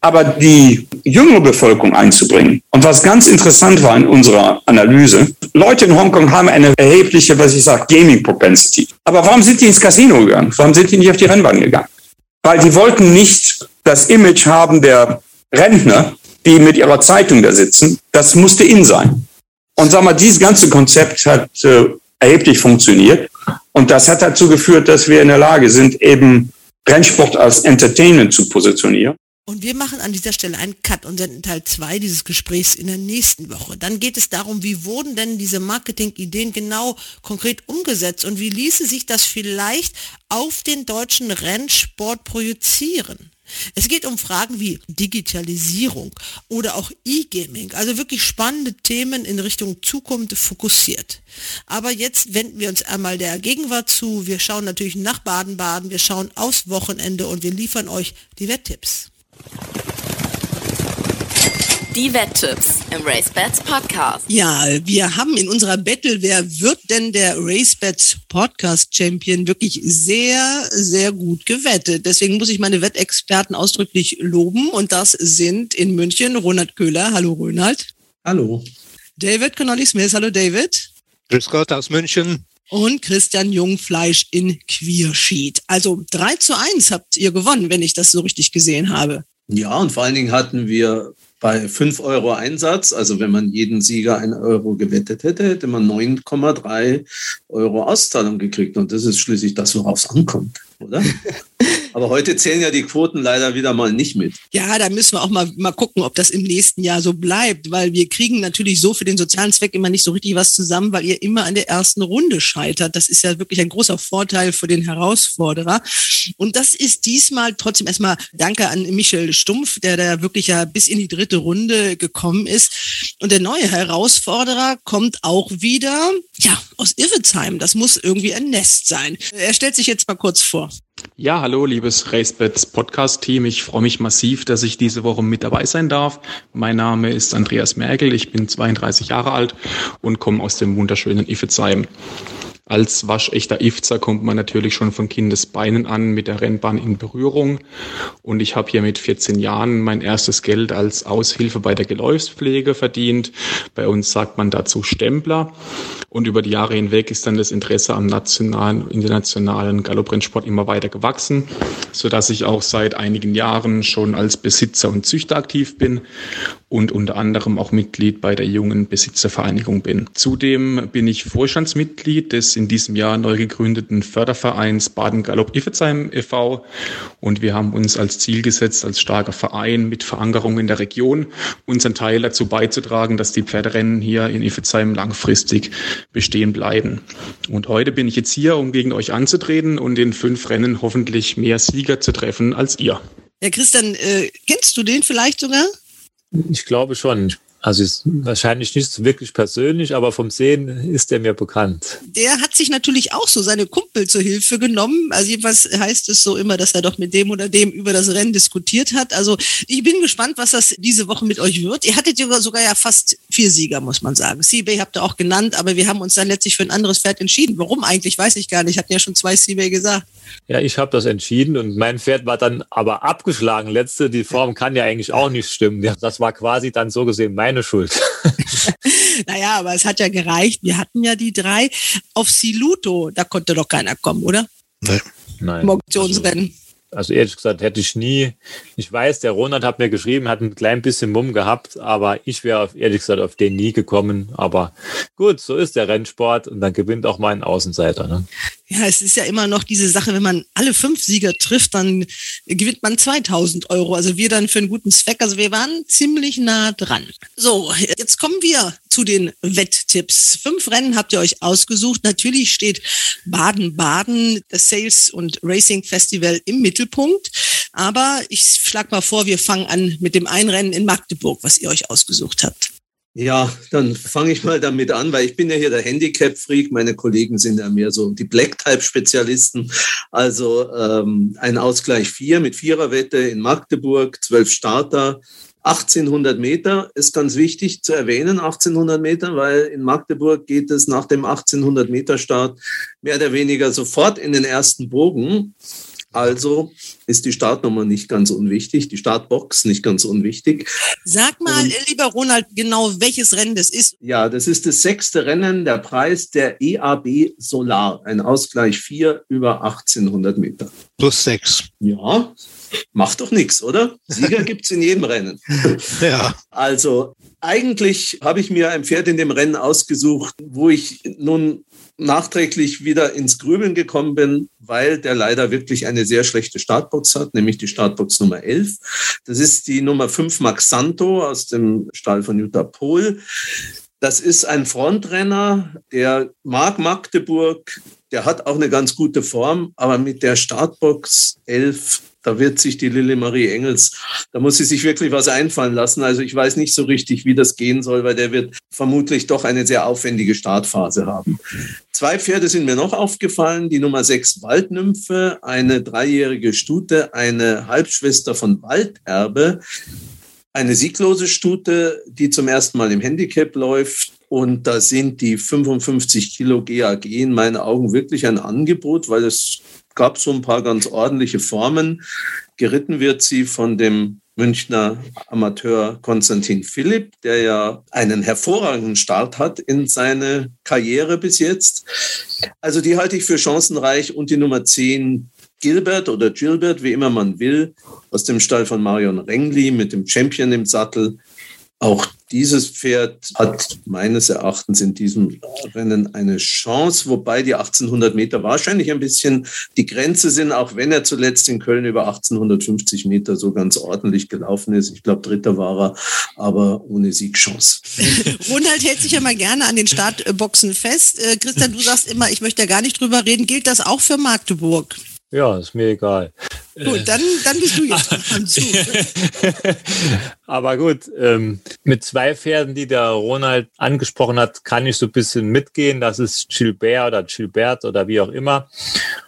[SPEAKER 7] aber die jüngere Bevölkerung einzubringen. Und was ganz interessant war in unserer Analyse, Leute in Hongkong haben eine erhebliche, was ich sage, Gaming-Propensity. Aber warum sind die ins Casino gegangen? Warum sind die nicht auf die Rennbahn gegangen? Weil die wollten nicht das Image haben der Rentner, die mit ihrer Zeitung da sitzen. Das musste in sein. Und sag mal, dieses ganze Konzept hat äh, erheblich funktioniert. Und das hat dazu geführt, dass wir in der Lage sind, eben Rennsport als Entertainment zu positionieren.
[SPEAKER 2] Und wir machen an dieser Stelle einen Cut und senden Teil 2 dieses Gesprächs in der nächsten Woche. Dann geht es darum, wie wurden denn diese Marketingideen genau konkret umgesetzt und wie ließe sich das vielleicht auf den deutschen Rennsport projizieren. Es geht um Fragen wie Digitalisierung oder auch E-Gaming, also wirklich spannende Themen in Richtung Zukunft fokussiert. Aber jetzt wenden wir uns einmal der Gegenwart zu. Wir schauen natürlich nach Baden-Baden, wir schauen aus Wochenende und wir liefern euch die Wetttipps.
[SPEAKER 1] Die Wetttipps im RaceBets Podcast.
[SPEAKER 2] Ja, wir haben in unserer Battle, wer wird denn der RaceBets Podcast Champion, wirklich sehr, sehr gut gewettet. Deswegen muss ich meine Wettexperten ausdrücklich loben und das sind in München Ronald Köhler. Hallo Ronald.
[SPEAKER 9] Hallo.
[SPEAKER 2] David Connolly Smith. Hallo David.
[SPEAKER 9] Grüß Gott aus München.
[SPEAKER 2] Und Christian Jungfleisch in Queersheet. Also 3 zu 1 habt ihr gewonnen, wenn ich das so richtig gesehen habe.
[SPEAKER 9] Ja, und vor allen Dingen hatten wir bei 5 Euro Einsatz, also wenn man jeden Sieger einen Euro gewettet hätte, hätte man 9,3 Euro Auszahlung gekriegt. Und das ist schließlich das, worauf es ankommt, oder? *laughs* Aber heute zählen ja die Quoten leider wieder mal nicht mit.
[SPEAKER 2] Ja, da müssen wir auch mal, mal gucken, ob das im nächsten Jahr so bleibt, weil wir kriegen natürlich so für den sozialen Zweck immer nicht so richtig was zusammen, weil ihr immer an der ersten Runde scheitert. Das ist ja wirklich ein großer Vorteil für den Herausforderer. Und das ist diesmal trotzdem erstmal Danke an Michel Stumpf, der da wirklich ja bis in die dritte Runde gekommen ist. Und der neue Herausforderer kommt auch wieder, ja, aus Irvetsheim. Das muss irgendwie ein Nest sein. Er stellt sich jetzt mal kurz vor.
[SPEAKER 6] Ja, hallo, liebes RaceBets Podcast-Team. Ich freue mich massiv, dass ich diese Woche mit dabei sein darf. Mein Name ist Andreas Merkel, ich bin 32 Jahre alt und komme aus dem wunderschönen Iffezheim. Als waschechter Ifzer kommt man natürlich schon von Kindesbeinen an mit der Rennbahn in Berührung. Und ich habe hier mit 14 Jahren mein erstes Geld als Aushilfe bei der Geläufspflege verdient. Bei uns sagt man dazu Stempler. Und über die Jahre hinweg ist dann das Interesse am nationalen, internationalen Galopprennsport immer weiter gewachsen, so dass ich auch seit einigen Jahren schon als Besitzer und Züchter aktiv bin und unter anderem auch Mitglied bei der jungen Besitzervereinigung bin. Zudem bin ich Vorstandsmitglied des in diesem Jahr neu gegründeten Fördervereins Baden-Galopp-Iffezheim e.V. Und wir haben uns als Ziel gesetzt, als starker Verein mit Verankerung in der Region, unseren Teil dazu beizutragen, dass die Pferderennen hier in Iffezheim langfristig bestehen bleiben. Und heute bin ich jetzt hier, um gegen euch anzutreten und in fünf Rennen hoffentlich mehr Sieger zu treffen als ihr.
[SPEAKER 2] Ja, Christian, äh, kennst du den vielleicht sogar?
[SPEAKER 10] Ich glaube schon. Also ist wahrscheinlich nicht wirklich persönlich, aber vom Sehen ist er mir bekannt.
[SPEAKER 2] Der hat sich natürlich auch so seine Kumpel zur Hilfe genommen. Also jedenfalls heißt es so immer, dass er doch mit dem oder dem über das Rennen diskutiert hat. Also ich bin gespannt, was das diese Woche mit euch wird. Ihr hattet sogar, sogar ja fast vier Sieger, muss man sagen. Seabay habt ihr auch genannt, aber wir haben uns dann letztlich für ein anderes Pferd entschieden. Warum eigentlich, weiß ich gar nicht. Ich hatte ja schon zwei Seabay gesagt.
[SPEAKER 10] Ja, ich habe das entschieden und mein Pferd war dann aber abgeschlagen. Letzte, die Form kann ja eigentlich auch nicht stimmen. Das war quasi dann so gesehen mein meine Schuld. *laughs*
[SPEAKER 2] naja, aber es hat ja gereicht. Wir hatten ja die drei. Auf Siluto, da konnte doch keiner kommen, oder?
[SPEAKER 10] Nein. Nein.
[SPEAKER 2] Im Auktionsrennen.
[SPEAKER 10] Also also ehrlich gesagt, hätte ich nie, ich weiß, der Ronald hat mir geschrieben, hat ein klein bisschen Mumm gehabt, aber ich wäre ehrlich gesagt auf den nie gekommen. Aber gut, so ist der Rennsport und dann gewinnt auch mal ein Außenseiter. Ne?
[SPEAKER 2] Ja, es ist ja immer noch diese Sache, wenn man alle fünf Sieger trifft, dann gewinnt man 2000 Euro. Also wir dann für einen guten Zweck. Also wir waren ziemlich nah dran. So, jetzt kommen wir zu den Wetttipps. Fünf Rennen habt ihr euch ausgesucht. Natürlich steht Baden-Baden, das Sales und Racing Festival im Mittelpunkt. Aber ich schlage mal vor, wir fangen an mit dem Einrennen in Magdeburg, was ihr euch ausgesucht habt.
[SPEAKER 9] Ja, dann fange ich mal damit an, weil ich bin ja hier der Handicap-Freak. Meine Kollegen sind ja mehr so die Black-Type-Spezialisten. Also ähm, ein Ausgleich 4 mit Viererwette in Magdeburg, zwölf Starter, 1800 Meter ist ganz wichtig zu erwähnen, 1800 Meter, weil in Magdeburg geht es nach dem 1800 Meter Start mehr oder weniger sofort in den ersten Bogen. Also ist die Startnummer nicht ganz unwichtig, die Startbox nicht ganz unwichtig.
[SPEAKER 2] Sag mal, Und, lieber Ronald, genau welches Rennen das ist.
[SPEAKER 9] Ja, das ist das sechste Rennen, der Preis der EAB Solar, ein Ausgleich 4 über 1800 Meter.
[SPEAKER 11] Plus 6.
[SPEAKER 9] Ja, macht doch nichts, oder? Sieger *laughs* gibt es in jedem Rennen. *laughs*
[SPEAKER 11] ja.
[SPEAKER 9] Also eigentlich habe ich mir ein Pferd in dem Rennen ausgesucht, wo ich nun nachträglich wieder ins Grübeln gekommen bin, weil der leider wirklich eine sehr schlechte Startbox hat, nämlich die Startbox Nummer 11. Das ist die Nummer 5 Max Santo aus dem Stall von Jutta Pohl. Das ist ein Frontrenner, der mag Magdeburg, der hat auch eine ganz gute Form, aber mit der Startbox 11 da wird sich die Lille Marie Engels, da muss sie sich wirklich was einfallen lassen. Also ich weiß nicht so richtig, wie das gehen soll, weil der wird vermutlich doch eine sehr aufwendige Startphase haben. Zwei Pferde sind mir noch aufgefallen. Die Nummer sechs Waldnymphe, eine dreijährige Stute, eine Halbschwester von Walderbe, eine sieglose Stute, die zum ersten Mal im Handicap läuft. Und da sind die 55 Kilo GAG in meinen Augen wirklich ein Angebot, weil es gab so ein paar ganz ordentliche Formen. Geritten wird sie von dem Münchner Amateur Konstantin Philipp, der ja einen hervorragenden Start hat in seine Karriere bis jetzt. Also die halte ich für chancenreich und die Nummer 10 Gilbert oder Gilbert, wie immer man will, aus dem Stall von Marion Rengli mit dem Champion im Sattel. Auch dieses Pferd hat meines Erachtens in diesem Rennen eine Chance, wobei die 1800 Meter wahrscheinlich ein bisschen die Grenze sind, auch wenn er zuletzt in Köln über 1850 Meter so ganz ordentlich gelaufen ist. Ich glaube, Dritter war er, aber ohne Siegchance. *laughs*
[SPEAKER 2] Ronald hält sich ja mal gerne an den Startboxen fest. Äh, Christian, du sagst immer, ich möchte ja gar nicht drüber reden. Gilt das auch für Magdeburg?
[SPEAKER 10] Ja, ist mir egal.
[SPEAKER 2] Gut, dann, dann bist du jetzt dran zu. *laughs*
[SPEAKER 10] Aber gut, ähm, mit zwei Pferden, die der Ronald angesprochen hat, kann ich so ein bisschen mitgehen. Das ist Gilbert oder Gilbert oder wie auch immer.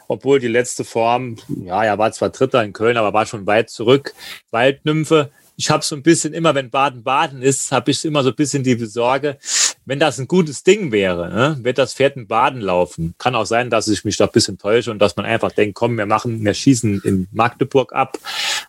[SPEAKER 10] obwohl die letzte Form, ja, er war zwar Dritter in Köln, aber war schon weit zurück. Waldnymphe, ich habe so ein bisschen immer, wenn Baden-Baden ist, habe ich immer so ein bisschen die Sorge, wenn das ein gutes Ding wäre, ne, wird das Pferd in Baden laufen. Kann auch sein, dass ich mich da ein bisschen täusche und dass man einfach denkt, komm, wir machen, wir schießen in Magdeburg ab.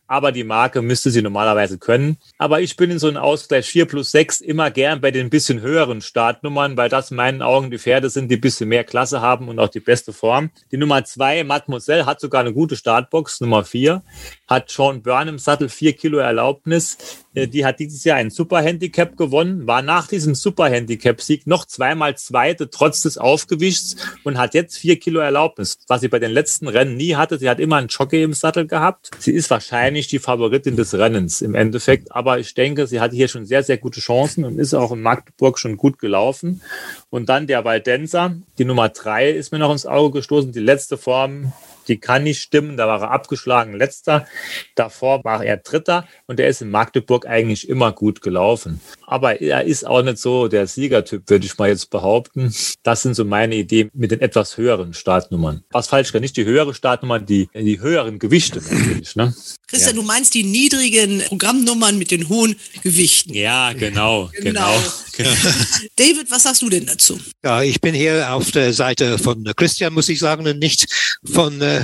[SPEAKER 10] Aber die Marke müsste sie normalerweise können. Aber ich bin in so einem Ausgleich 4 plus 6 immer gern bei den bisschen höheren Startnummern, weil das in meinen Augen die Pferde sind, die ein bisschen mehr Klasse haben und auch die beste Form. Die Nummer 2, Mademoiselle, hat sogar eine gute Startbox. Nummer 4 hat Sean Byrne im Sattel 4 Kilo Erlaubnis. Äh, die hat dieses Jahr ein Super-Handicap gewonnen, war nach diesem Super-Handicap-Sieg noch zweimal Zweite, trotz des Aufgewichts und hat jetzt vier Kilo Erlaubnis, was sie bei den letzten Rennen nie hatte. Sie hat immer einen Jockey im Sattel gehabt. Sie ist wahrscheinlich die Favoritin des Rennens im Endeffekt, aber ich denke, sie hatte hier schon sehr, sehr gute Chancen und ist auch in Magdeburg schon gut gelaufen. Und dann der Waldenser, die Nummer drei ist mir noch ins Auge gestoßen, die letzte Form die kann nicht stimmen. Da war er abgeschlagen letzter. Davor war er dritter und er ist in Magdeburg eigentlich immer gut gelaufen. Aber er ist auch nicht so der Siegertyp, würde ich mal jetzt behaupten. Das sind so meine Ideen mit den etwas höheren Startnummern. Was falsch, nicht die höhere Startnummer, die, die höheren Gewichte natürlich. Ne?
[SPEAKER 2] Christian, ja. du meinst die niedrigen Programmnummern mit den hohen Gewichten.
[SPEAKER 10] Ja, genau, genau. genau. *laughs*
[SPEAKER 2] David, was sagst du denn dazu?
[SPEAKER 11] Ja, ich bin hier auf der Seite von Christian, muss ich sagen, und nicht von äh,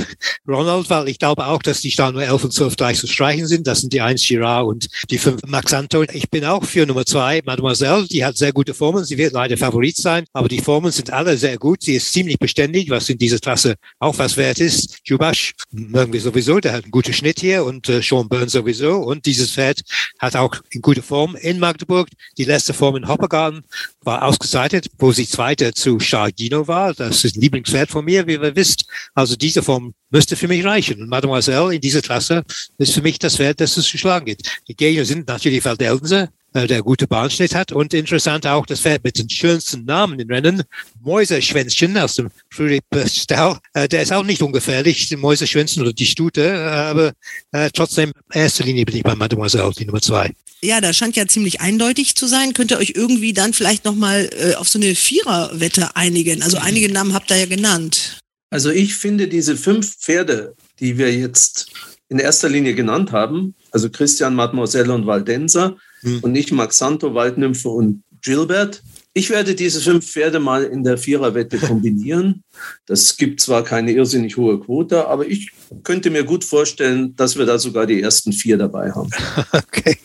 [SPEAKER 11] Ronald, weil ich glaube auch, dass die Startnummer 11 und 12 gleich zu streichen sind. Das sind die 1 Girard und die 5 Max Anton. Ich bin auch für Nummer 2 Mademoiselle. Die hat sehr gute Formen. Sie wird leider Favorit sein, aber die Formen sind alle sehr gut. Sie ist ziemlich beständig, was in dieser Klasse auch was wert ist. Jubash mögen wir sowieso. Der hat einen guten Schnitt hier und äh, Sean Burns sowieso. Und dieses Pferd hat auch in gute Form in Magdeburg. Die letzte Form in Hoppergarten war ausgezeichnet, wo sie Zweite zu Chargino war. Das ist ein Lieblingspferd von mir, wie ihr wisst. Also diese Form müsste für mich reichen. Mademoiselle in dieser Klasse ist für mich das Pferd, das es zu schlagen geht. Die Gegner sind natürlich Valdeldense, äh, der gute Bahnschnitt hat. Und interessant auch das Pferd mit den schönsten Namen im Rennen, Mäuserschwänzchen aus dem Friedrich Stall. Äh, der ist auch nicht ungefährlich, die Mäuserschwänzchen oder die Stute, aber äh, trotzdem, erster Linie bin ich bei Mademoiselle, die Nummer zwei.
[SPEAKER 2] Ja, da scheint ja ziemlich eindeutig zu sein. Könnt ihr euch irgendwie dann vielleicht nochmal äh, auf so eine Viererwette einigen? Also einige Namen habt ihr ja genannt.
[SPEAKER 9] Also ich finde diese fünf Pferde, die wir jetzt in erster Linie genannt haben, also Christian, Mademoiselle und Valdenza hm. und nicht Max Santo, Waldnymphe und Gilbert. Ich werde diese fünf Pferde mal in der Viererwette kombinieren. Das gibt zwar keine irrsinnig hohe Quote, aber ich könnte mir gut vorstellen, dass wir da sogar die ersten vier dabei haben. *laughs*
[SPEAKER 11] Okay.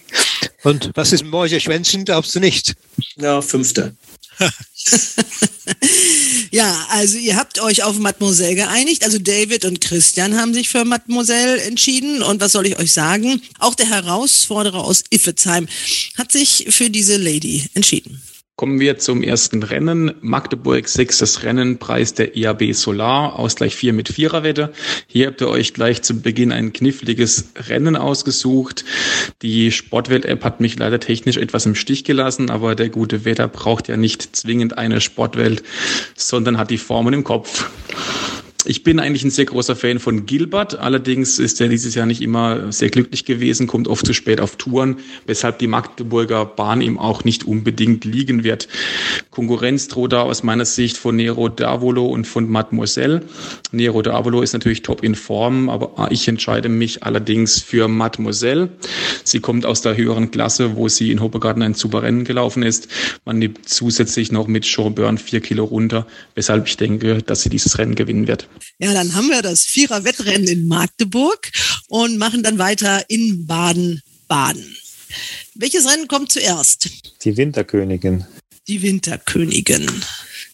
[SPEAKER 11] Und was ist Mäuse Schwänzen, glaubst du nicht?
[SPEAKER 9] Ja, fünfte. *laughs*
[SPEAKER 2] ja, also ihr habt euch auf Mademoiselle geeinigt. Also David und Christian haben sich für Mademoiselle entschieden. Und was soll ich euch sagen? Auch der Herausforderer aus Iffezheim hat sich für diese Lady entschieden.
[SPEAKER 6] Kommen wir zum ersten Rennen. Magdeburg, sechstes Rennen, Preis der IAB Solar, Ausgleich 4 mit Viererwette. Hier habt ihr euch gleich zu Beginn ein kniffliges Rennen ausgesucht. Die Sportwelt-App hat mich leider technisch etwas im Stich gelassen, aber der gute Wetter braucht ja nicht zwingend eine Sportwelt, sondern hat die Formen im Kopf. Ich bin eigentlich ein sehr großer Fan von Gilbert. Allerdings ist er dieses Jahr nicht immer sehr glücklich gewesen, kommt oft zu spät auf Touren, weshalb die Magdeburger Bahn ihm auch nicht unbedingt liegen wird. Konkurrenz droht da aus meiner Sicht von Nero Davolo und von Mademoiselle. Nero Davolo ist natürlich top in Form, aber ich entscheide mich allerdings für Mademoiselle. Sie kommt aus der höheren Klasse, wo sie in Hoppegarten ein super Rennen gelaufen ist. Man nimmt zusätzlich noch mit Showburn vier Kilo runter, weshalb ich denke, dass sie dieses Rennen gewinnen wird.
[SPEAKER 2] Ja, dann haben wir das Vierer-Wettrennen in Magdeburg und machen dann weiter in Baden-Baden. Welches Rennen kommt zuerst?
[SPEAKER 10] Die Winterkönigin.
[SPEAKER 2] Die Winterkönigin.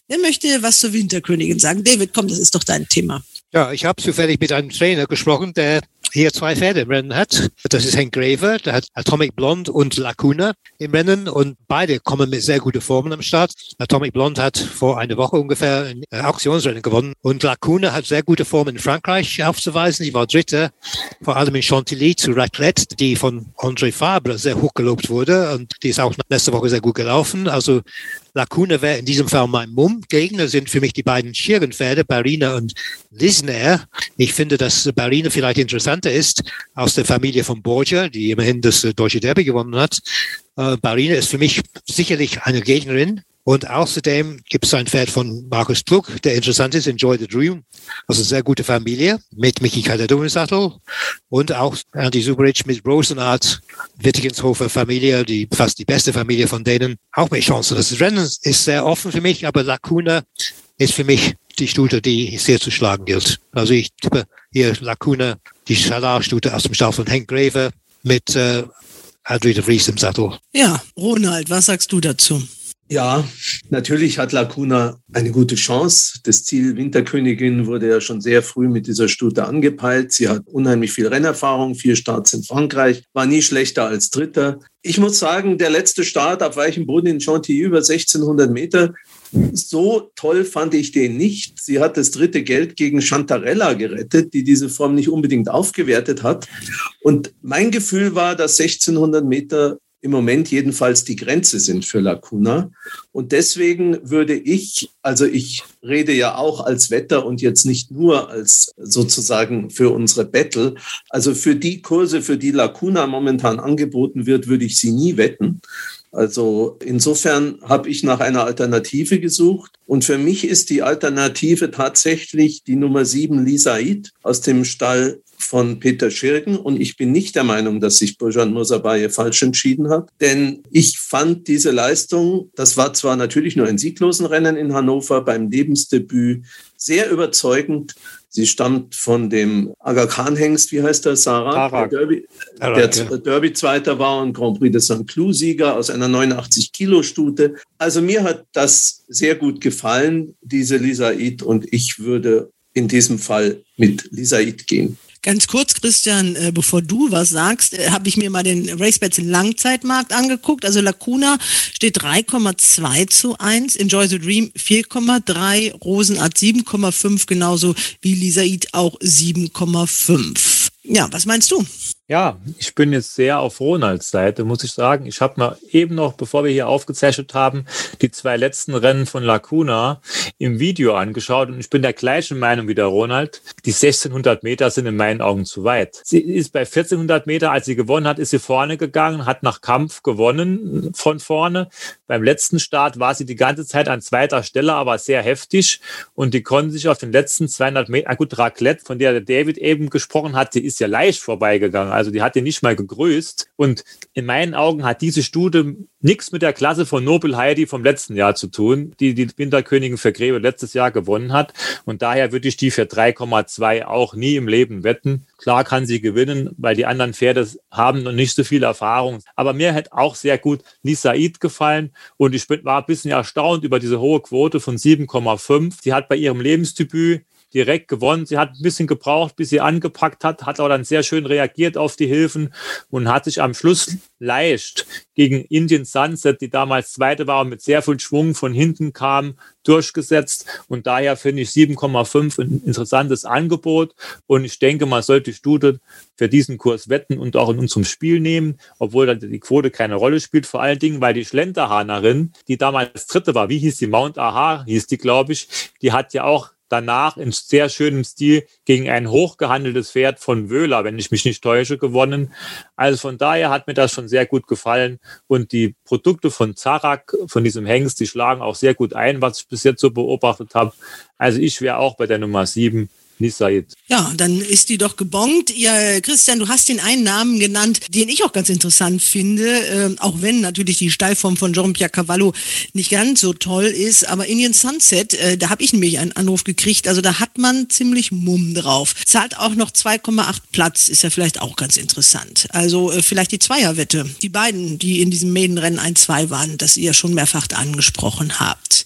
[SPEAKER 2] Wer möchte was zur Winterkönigin sagen? David, komm, das ist doch dein Thema.
[SPEAKER 11] Ja, ich habe zufällig mit einem Trainer gesprochen, der hier zwei Pferde im Rennen hat. Das ist Hank Graver, der hat Atomic Blonde und Lacuna im Rennen und beide kommen mit sehr guten Formen am Start. Atomic Blonde hat vor einer Woche ungefähr ein Auktionsrennen gewonnen und Lacuna hat sehr gute Formen in Frankreich aufzuweisen. Die war Dritte, vor allem in Chantilly zu Raclette, die von André Fabre sehr hoch gelobt wurde und die ist auch letzte Woche sehr gut gelaufen. Also Lacuna wäre in diesem Fall mein Mumm. Gegner sind für mich die beiden Schirrenpferde, Barina und Lisner. Ich finde, dass Barina vielleicht interessanter ist aus der Familie von Borgia, die immerhin das äh, Deutsche Derby gewonnen hat. Äh, Barina ist für mich sicherlich eine Gegnerin Und außerdem gibt es ein Pferd von Markus Pluck, der interessant ist, Enjoy the Dream. Also sehr gute Familie mit Michi Calderone Sattel und auch Andy Zuberich mit Rosenart, Wittigenshofer Familie, die fast die beste Familie von denen. Auch mit Chancen. Das Rennen ist sehr offen für mich, aber Lacuna ist für mich die Stute, die sehr zu schlagen gilt. Also ich tippe hier Lacuna, die Schalar-Stute aus dem Stall von Henk Greve mit äh, de Vries im Sattel.
[SPEAKER 2] Ja, Ronald, was sagst du dazu?
[SPEAKER 9] Ja, natürlich hat Lacuna eine gute Chance. Das Ziel Winterkönigin wurde ja schon sehr früh mit dieser Stute angepeilt. Sie hat unheimlich viel Rennerfahrung, vier Starts in Frankreich, war nie schlechter als Dritter. Ich muss sagen, der letzte Start auf weichem Boden in Chantilly über 1600 Meter, so toll fand ich den nicht. Sie hat das dritte Geld gegen Chantarella gerettet, die diese Form nicht unbedingt aufgewertet hat. Und mein Gefühl war, dass 1600 Meter im Moment jedenfalls die Grenze sind für Lacuna. Und deswegen würde ich, also ich rede ja auch als Wetter und jetzt nicht nur als sozusagen für unsere Battle, also für die Kurse, für die Lacuna momentan angeboten wird, würde ich sie nie wetten. Also insofern habe ich nach einer Alternative gesucht. Und für mich ist die Alternative tatsächlich die Nummer sieben Lisaid aus dem Stall von Peter Schirgen. Und ich bin nicht der Meinung, dass sich Bojan Mosabaye falsch entschieden hat. Denn ich fand diese Leistung, das war zwar natürlich nur ein sieglosen Rennen in Hannover beim Lebensdebüt, sehr überzeugend. Sie stammt von dem Aga Khan Hengst, wie heißt der, Sarah? Der Derby, Tarak, der ja. Derby-Zweiter war und Grand Prix de St. Cloud-Sieger aus einer 89-Kilo-Stute. Also mir hat das sehr gut gefallen, diese Lisaid, und ich würde in diesem Fall mit Lisaid gehen.
[SPEAKER 2] Ganz kurz, Christian, äh, bevor du was sagst, äh, habe ich mir mal den RaceBets Langzeitmarkt angeguckt. Also Lacuna steht 3,2 zu 1, Enjoy the Dream 4,3, Rosenart 7,5, genauso wie Lisaid auch 7,5. Ja, was meinst du?
[SPEAKER 10] Ja, ich bin jetzt sehr auf Ronalds Seite, muss ich sagen. Ich habe mal eben noch, bevor wir hier aufgezeichnet haben, die zwei letzten Rennen von Lacuna im Video angeschaut und ich bin der gleichen Meinung wie der Ronald. Die 1600 Meter sind in meinen Augen zu weit. Sie ist bei 1400 Meter, als sie gewonnen hat, ist sie vorne gegangen, hat nach Kampf gewonnen von vorne. Beim letzten Start war sie die ganze Zeit an zweiter Stelle, aber sehr heftig und die konnten sich auf den letzten 200 Meter, gut, Raclette, von der David eben gesprochen hat, die ist ja leicht vorbeigegangen. Also die hat ihn nicht mal gegrüßt. Und in meinen Augen hat diese Studie nichts mit der Klasse von Nobel Heidi vom letzten Jahr zu tun, die die Winterkönigin für Grebe letztes Jahr gewonnen hat. Und daher würde ich die für 3,2 auch nie im Leben wetten. Klar kann sie gewinnen, weil die anderen Pferde haben noch nicht so viel Erfahrung. Aber mir hätte auch sehr gut Lisaid gefallen. Und ich war ein bisschen erstaunt über diese hohe Quote von 7,5. Sie hat bei ihrem Lebensdebüt direkt gewonnen. Sie hat ein bisschen gebraucht, bis sie angepackt hat, hat aber dann sehr schön reagiert auf die Hilfen und hat sich am Schluss leicht gegen Indian Sunset, die damals zweite war und mit sehr viel Schwung von hinten kam, durchgesetzt. Und daher finde ich 7,5 ein interessantes Angebot. Und ich denke, man sollte die Studie für diesen Kurs wetten und auch in unserem Spiel nehmen, obwohl dann die Quote keine Rolle spielt. Vor allen Dingen, weil die Schlenderhahnerin, die damals dritte war, wie hieß die? Mount Aha hieß die, glaube ich, die hat ja auch danach in sehr schönem Stil gegen ein hochgehandeltes Pferd von Wöhler, wenn ich mich nicht täusche, gewonnen. Also von daher hat mir das schon sehr gut gefallen und die Produkte von Zarak, von diesem Hengst, die schlagen auch sehr gut ein, was ich bis jetzt so beobachtet habe. Also ich wäre auch bei der Nummer 7 Nisait.
[SPEAKER 2] Ja, dann ist die doch gebongt. Ja, Christian, du hast den einen Namen genannt, den ich auch ganz interessant finde, äh, auch wenn natürlich die Steilform von Jean-Pierre Cavallo nicht ganz so toll ist, aber Indian Sunset, äh, da habe ich nämlich einen Anruf gekriegt, also da hat man ziemlich Mumm drauf. Zahlt auch noch 2,8 Platz, ist ja vielleicht auch ganz interessant. Also äh, vielleicht die Zweierwette, die beiden, die in diesem Mädenrennen 1-2 waren, das ihr schon mehrfach angesprochen habt.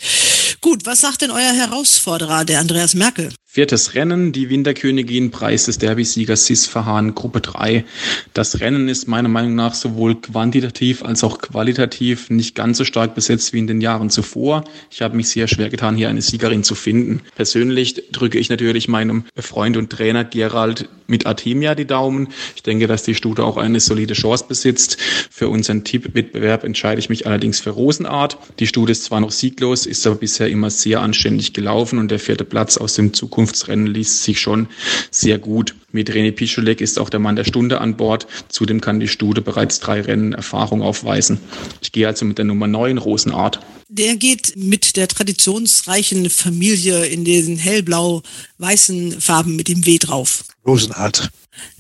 [SPEAKER 2] Gut, was sagt denn euer Herausforderer, der Andreas Merkel?
[SPEAKER 6] Viertes Rennen, die Winterkönigin, Preis des Derby-Siegers Sis Verhan, Gruppe 3. Das Rennen ist meiner Meinung nach sowohl quantitativ als auch qualitativ nicht ganz so stark besetzt wie in den Jahren zuvor. Ich habe mich sehr schwer getan, hier eine Siegerin zu finden. Persönlich drücke ich natürlich meinem Freund und Trainer Gerald mit Artemia die Daumen. Ich denke, dass die Stute auch eine solide Chance besitzt. Für unseren Tippwettbewerb entscheide ich mich allerdings für Rosenart. Die Stute ist zwar noch sieglos, ist aber bisher immer sehr anständig gelaufen und der vierte Platz aus dem Zukunft Zukunftsrennen liest sich schon sehr gut. Mit René Pischolek ist auch der Mann der Stunde an Bord. Zudem kann die Stude bereits drei Rennen Erfahrung aufweisen. Ich gehe also mit der Nummer 9 Rosenart.
[SPEAKER 2] Der geht mit der traditionsreichen Familie in den hellblau-weißen Farben mit dem W drauf.
[SPEAKER 11] Rosenart.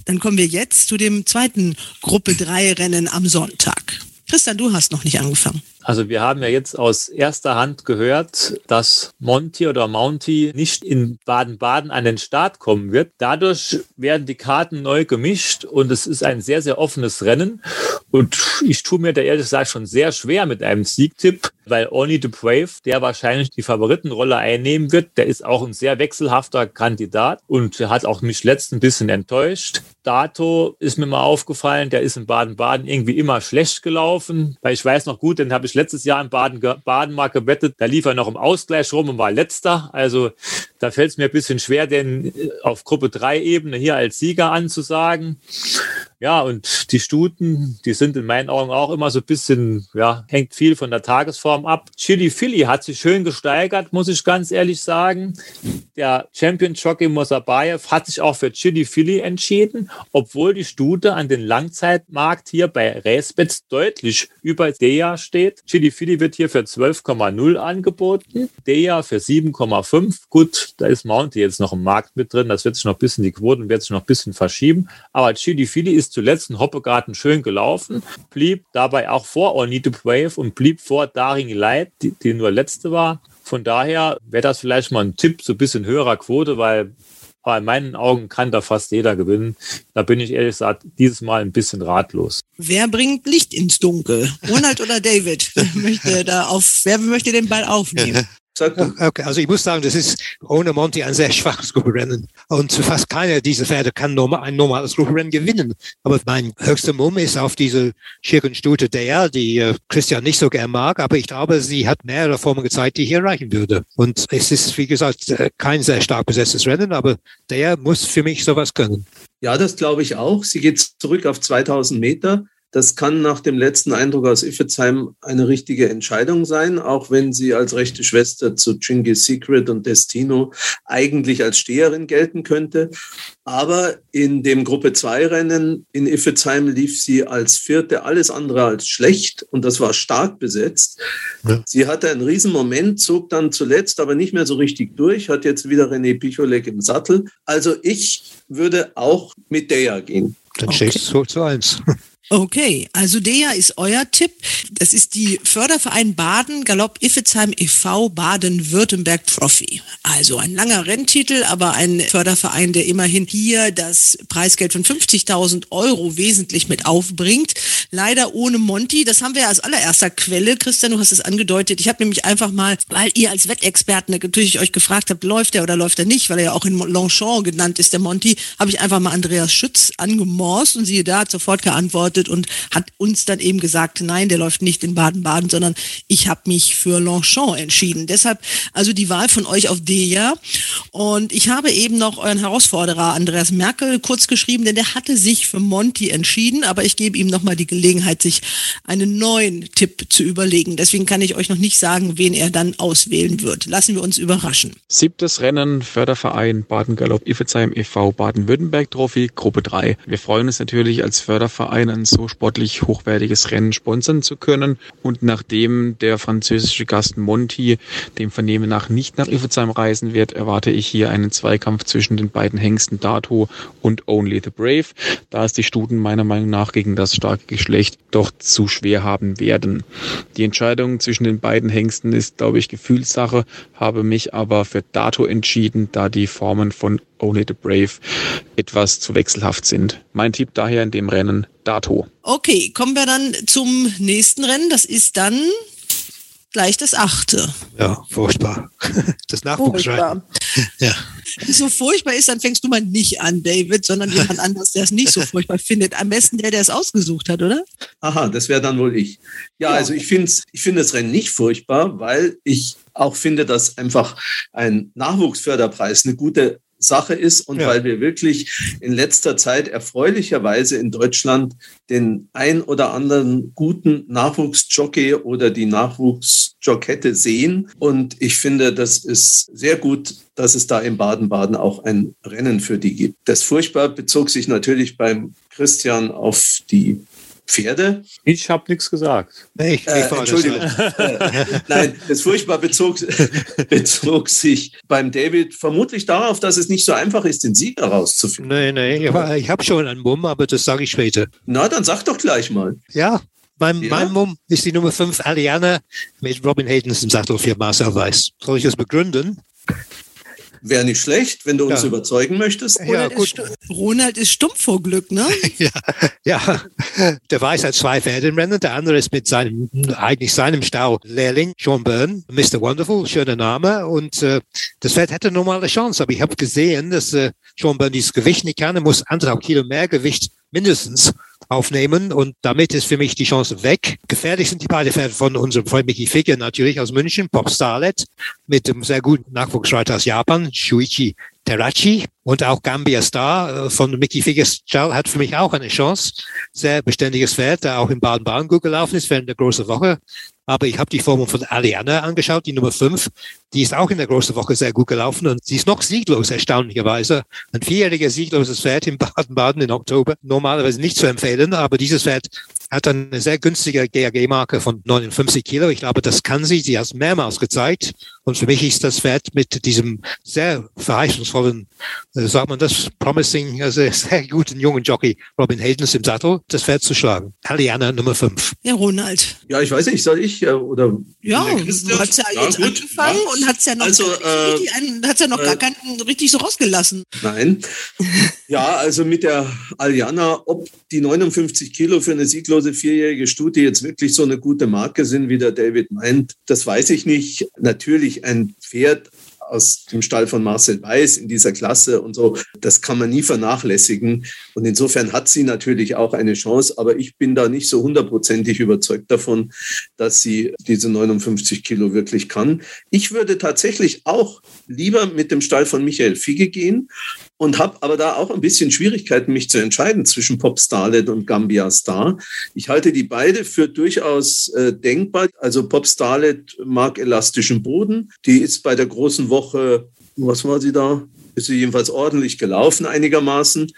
[SPEAKER 2] Dann kommen wir jetzt zu dem zweiten Gruppe 3 Rennen am Sonntag. Christian, du hast noch nicht angefangen.
[SPEAKER 10] Also wir haben ja jetzt aus erster Hand gehört, dass Monty oder Mounty nicht in Baden-Baden an den Start kommen wird. Dadurch werden die Karten neu gemischt und es ist ein sehr, sehr offenes Rennen. Und ich tue mir da ehrlich gesagt schon sehr schwer mit einem Siegtipp, weil Only the Brave, der wahrscheinlich die Favoritenrolle einnehmen wird, der ist auch ein sehr wechselhafter Kandidat und hat auch mich letzt ein bisschen enttäuscht. Dato ist mir mal aufgefallen, der ist in Baden-Baden irgendwie immer schlecht gelaufen, weil ich weiß noch gut, den habe ich letztes Jahr in Baden, Baden mal gewettet, da lief er noch im Ausgleich rum und war letzter. Also da fällt es mir ein bisschen schwer, den auf Gruppe 3 Ebene hier als Sieger anzusagen. Ja, und die Stuten, die sind in meinen Augen auch immer so ein bisschen, ja, hängt viel von der Tagesform ab. Chili Philly hat sich schön gesteigert, muss ich ganz ehrlich sagen. Der Champion Jockey Mosabayev hat sich auch für Chili Philly entschieden, obwohl die Stute an den Langzeitmarkt hier bei Racebets deutlich über Deja steht. Chili Philly wird hier für 12,0 angeboten, Deja für 7,5. Gut, da ist Mounty jetzt noch im Markt mit drin, das wird sich noch ein bisschen, die Quoten wird sich noch ein bisschen verschieben, aber Chili Philly ist zuletzt in Hoppegarten schön gelaufen, blieb dabei auch vor Ornito Wave und blieb vor Daring Light, die, die nur letzte war. Von daher wäre das vielleicht mal ein Tipp, so ein bisschen höherer Quote, weil in meinen Augen kann da fast jeder gewinnen. Da bin ich ehrlich gesagt dieses Mal ein bisschen ratlos.
[SPEAKER 2] Wer bringt Licht ins Dunkel? Ronald oder David? *laughs* Möchte da auf, wer möchte den Ball aufnehmen? *laughs*
[SPEAKER 11] Okay, also ich muss sagen, das ist ohne Monty ein sehr schwaches Gruppenrennen. Und fast keiner dieser Pferde kann normal, ein normales Gruppenrennen gewinnen. Aber mein höchster Mumm ist auf diese Schirkenstute der, die äh, Christian nicht so gern mag. Aber ich glaube, sie hat mehrere Formen gezeigt, die hier reichen würde. Und es ist, wie gesagt, äh, kein sehr stark besetztes Rennen, aber der muss für mich sowas können.
[SPEAKER 9] Ja, das glaube ich auch. Sie geht zurück auf 2000 Meter. Das kann nach dem letzten Eindruck aus Iffezheim eine richtige Entscheidung sein, auch wenn sie als rechte Schwester zu Chinggis Secret und Destino eigentlich als Steherin gelten könnte. Aber in dem Gruppe 2 Rennen in Iffezheim lief sie als Vierte alles andere als schlecht und das war stark besetzt. Ja. Sie hatte einen Riesenmoment, zog dann zuletzt aber nicht mehr so richtig durch, hat jetzt wieder René Picholek im Sattel. Also ich würde auch mit Dea gehen.
[SPEAKER 11] Dann okay. steht es so zu eins. *laughs*
[SPEAKER 2] Okay, also der ist euer Tipp. Das ist die Förderverein Baden Galopp Iffezheim e.V. Baden-Württemberg Trophy. Also ein langer Renntitel, aber ein Förderverein, der immerhin hier das Preisgeld von 50.000 Euro wesentlich mit aufbringt. Leider ohne Monty. Das haben wir als allererster Quelle. Christian, du hast es angedeutet. Ich habe nämlich einfach mal, weil ihr als Wettexperten natürlich euch gefragt habt, läuft er oder läuft er nicht, weil er ja auch in Longchamp genannt ist, der Monty, habe ich einfach mal Andreas Schütz angemorst und siehe da, hat sofort geantwortet, geantwortet und hat uns dann eben gesagt, nein, der läuft nicht in Baden-Baden, sondern ich habe mich für Longchamp entschieden. Deshalb also die Wahl von euch auf Deja. Und ich habe eben noch euren Herausforderer Andreas Merkel kurz geschrieben, denn der hatte sich für Monty entschieden, aber ich gebe ihm nochmal die Gelegenheit, sich einen neuen Tipp zu überlegen. Deswegen kann ich euch noch nicht sagen, wen er dann auswählen wird. Lassen wir uns überraschen.
[SPEAKER 6] Siebtes Rennen, Förderverein Baden-Galopp Iffezheim e.V. Baden-Württemberg Trophy, Gruppe 3. Wir freuen uns natürlich als Förderverein so sportlich hochwertiges Rennen sponsern zu können. Und nachdem der französische Gast Monti dem Vernehmen nach nicht nach Iffezheim reisen wird, erwarte ich hier einen Zweikampf zwischen den beiden Hengsten Dato und Only the Brave, da es die Stuten meiner Meinung nach gegen das starke Geschlecht doch zu schwer haben werden. Die Entscheidung zwischen den beiden Hengsten ist, glaube ich, Gefühlssache, habe mich aber für Dato entschieden, da die Formen von Only the Brave etwas zu wechselhaft sind. Mein Tipp daher in dem Rennen Dato.
[SPEAKER 2] Okay, kommen wir dann zum nächsten Rennen. Das ist dann gleich das achte.
[SPEAKER 11] Ja, furchtbar. *laughs* Das Nachwuchsrennen. *laughs*
[SPEAKER 2] Ja. Wenn es so furchtbar ist, dann fängst du mal nicht an, David, sondern jemand anderes, der es nicht so furchtbar findet. Am besten der, der es ausgesucht hat, oder?
[SPEAKER 9] Aha, das wäre dann wohl ich. Ja, ja. also ich finde ich find das Rennen nicht furchtbar, weil ich auch finde, dass einfach ein Nachwuchsförderpreis eine gute Sache ist und ja. weil wir wirklich in letzter Zeit erfreulicherweise in Deutschland den ein oder anderen guten Nachwuchsjockey oder die Nachwuchsjockette sehen. Und ich finde, das ist sehr gut, dass es da in Baden-Baden auch ein Rennen für die gibt. Das furchtbar bezog sich natürlich beim Christian auf die Pferde.
[SPEAKER 10] Ich habe nichts gesagt.
[SPEAKER 9] Nee, ich, äh, Entschuldigung. *laughs* Nein, das furchtbar bezog, *laughs* bezog sich beim David vermutlich darauf, dass es nicht so einfach ist, den Sieger rauszufinden.
[SPEAKER 11] Nein, nein, ich, ich habe schon einen Mumm, aber das sage ich später.
[SPEAKER 9] Na, dann sag doch gleich mal.
[SPEAKER 11] Ja, mein, ja? mein Mumm ist die Nummer 5 Aliana mit Robin Hayden im Sattel für Marcel Weiß. Soll ich das begründen?
[SPEAKER 9] Wäre nicht schlecht, wenn du uns ja. überzeugen möchtest.
[SPEAKER 2] Ja, gut. Ist, Ronald ist stumpf vor Glück, ne? *laughs*
[SPEAKER 11] ja, ja, der Weiß hat zwei Pferde im Rennen. Der andere ist mit seinem, eigentlich seinem Stau-Lehrling, Sean Byrne, Mr. Wonderful, schöner Name. Und äh, das Pferd hätte normale Chance. Aber ich habe gesehen, dass äh, Sean Byrne dieses Gewicht nicht kann. Er muss anderthalb Kilo mehr Gewicht mindestens aufnehmen und damit ist für mich die Chance weg. Gefährlich sind die beiden Pferde von unserem Freund Mickey Figge natürlich aus München, Pop Starlet mit dem sehr guten Nachwuchsreiter aus Japan, Shuichi Terachi und auch Gambia Star äh, von Mickey Figgers Stall hat für mich auch eine Chance. Sehr beständiges Pferd, der auch in Baden-Baden gut gelaufen ist während der großen Woche. Aber ich habe die Formel von Aliana angeschaut, die Nummer 5. Die ist auch in der großen Woche sehr gut gelaufen und sie ist noch sieglos, erstaunlicherweise. Ein vierjähriger siegloses Pferd in Baden-Baden im Oktober. Normalerweise nicht zu empfehlen, aber dieses Pferd hat eine sehr günstige GAG-Marke von 59 Kilo. Ich glaube, das kann sie. Sie hat es mehrmals gezeigt. Und für mich ist das Pferd mit diesem sehr verheißungsvollen, äh, sagt man das, promising, *laughs* also sehr guten jungen Jockey Robin Haydens im Sattel, das Pferd zu schlagen. Aliana Nummer 5.
[SPEAKER 2] Ja, Ronald.
[SPEAKER 9] Ja, ich weiß nicht, soll ich äh, oder
[SPEAKER 2] Ja, du hast ja, ja jetzt gut, angefangen ja. und hast ja noch, also, äh, einen, hat's ja noch äh, gar keinen richtig so rausgelassen.
[SPEAKER 9] Nein. *laughs* ja, also mit der Aliana, ob die 59 Kilo für eine sieglose vierjährige Stute jetzt wirklich so eine gute Marke sind, wie der David meint, das weiß ich nicht. Natürlich ein Pferd aus dem Stall von Marcel Weiß in dieser Klasse und so, das kann man nie vernachlässigen. Und insofern hat sie natürlich auch eine Chance, aber ich bin da nicht so hundertprozentig überzeugt davon, dass sie diese 59 Kilo wirklich kann. Ich würde tatsächlich auch lieber mit dem Stall von Michael Figge gehen und habe aber da auch ein bisschen Schwierigkeiten, mich zu entscheiden zwischen Pop Starlet und Gambia Star. Ich halte die beide für durchaus äh, denkbar. Also Pop Starlet mag elastischen Boden. Die ist bei der großen Woche, was war sie da? Ist sie jedenfalls ordentlich gelaufen einigermaßen.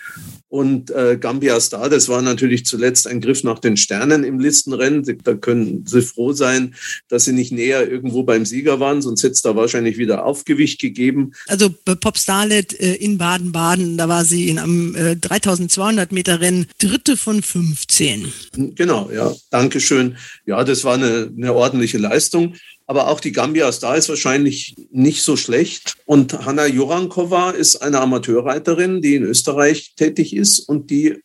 [SPEAKER 9] Und äh, Gambia Star, das war natürlich zuletzt ein Griff nach den Sternen im Listenrennen. Da können Sie froh sein, dass Sie nicht näher irgendwo beim Sieger waren, sonst hätte es da wahrscheinlich wieder Aufgewicht gegeben.
[SPEAKER 2] Also bei Pop Starlet äh, in Baden-Baden, da war sie in einem äh, 3200 Meter Rennen dritte von 15.
[SPEAKER 9] Genau, ja, Dankeschön. Ja, das war eine, eine ordentliche Leistung. Aber auch die Gambia Star ist wahrscheinlich nicht so schlecht. Und Hanna Jorankova ist eine Amateurreiterin, die in Österreich tätig ist und die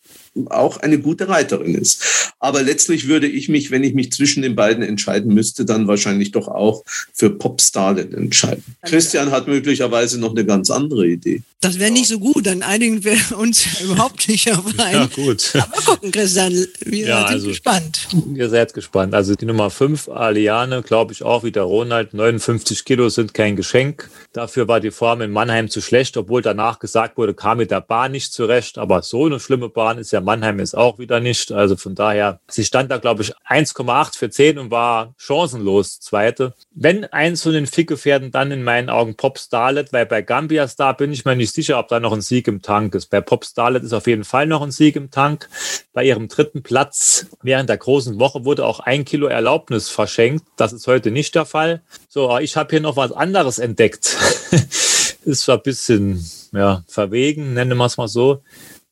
[SPEAKER 9] auch eine gute Reiterin ist. Aber letztlich würde ich mich, wenn ich mich zwischen den beiden entscheiden müsste, dann wahrscheinlich doch auch für Pop Starlet entscheiden. Christian hat möglicherweise noch eine ganz andere Idee.
[SPEAKER 2] Das wäre nicht so gut, dann einigen wir uns *laughs* überhaupt nicht auf einen. Ja, gut. Aber gucken, Christian, wir ja, sind also, gespannt.
[SPEAKER 10] Ihr seid gespannt. Also die Nummer 5, Aliane, glaube ich auch wie der Ronald, 59 Kilo sind kein Geschenk. Dafür war die Form in Mannheim zu schlecht, obwohl danach gesagt wurde, kam mit der Bahn nicht zurecht. Aber so eine schlimme Bahn ist ja Mannheim ist auch wieder nicht. Also von daher, sie stand da, glaube ich, 1,8 für 10 und war chancenlos Zweite. Wenn eins von den Ficke-Pferden, dann in meinen Augen Pop Starlet, weil bei Gambia Star bin ich mir nicht sicher, ob da noch ein Sieg im Tank ist. Bei Pop Starlet ist auf jeden Fall noch ein Sieg im Tank. Bei ihrem dritten Platz während der großen Woche wurde auch ein Kilo Erlaubnis verschenkt. Das ist heute nicht der Fall. So, ich habe hier noch was anderes entdeckt. *laughs* ist zwar ein bisschen ja, verwegen, nennen wir es mal so.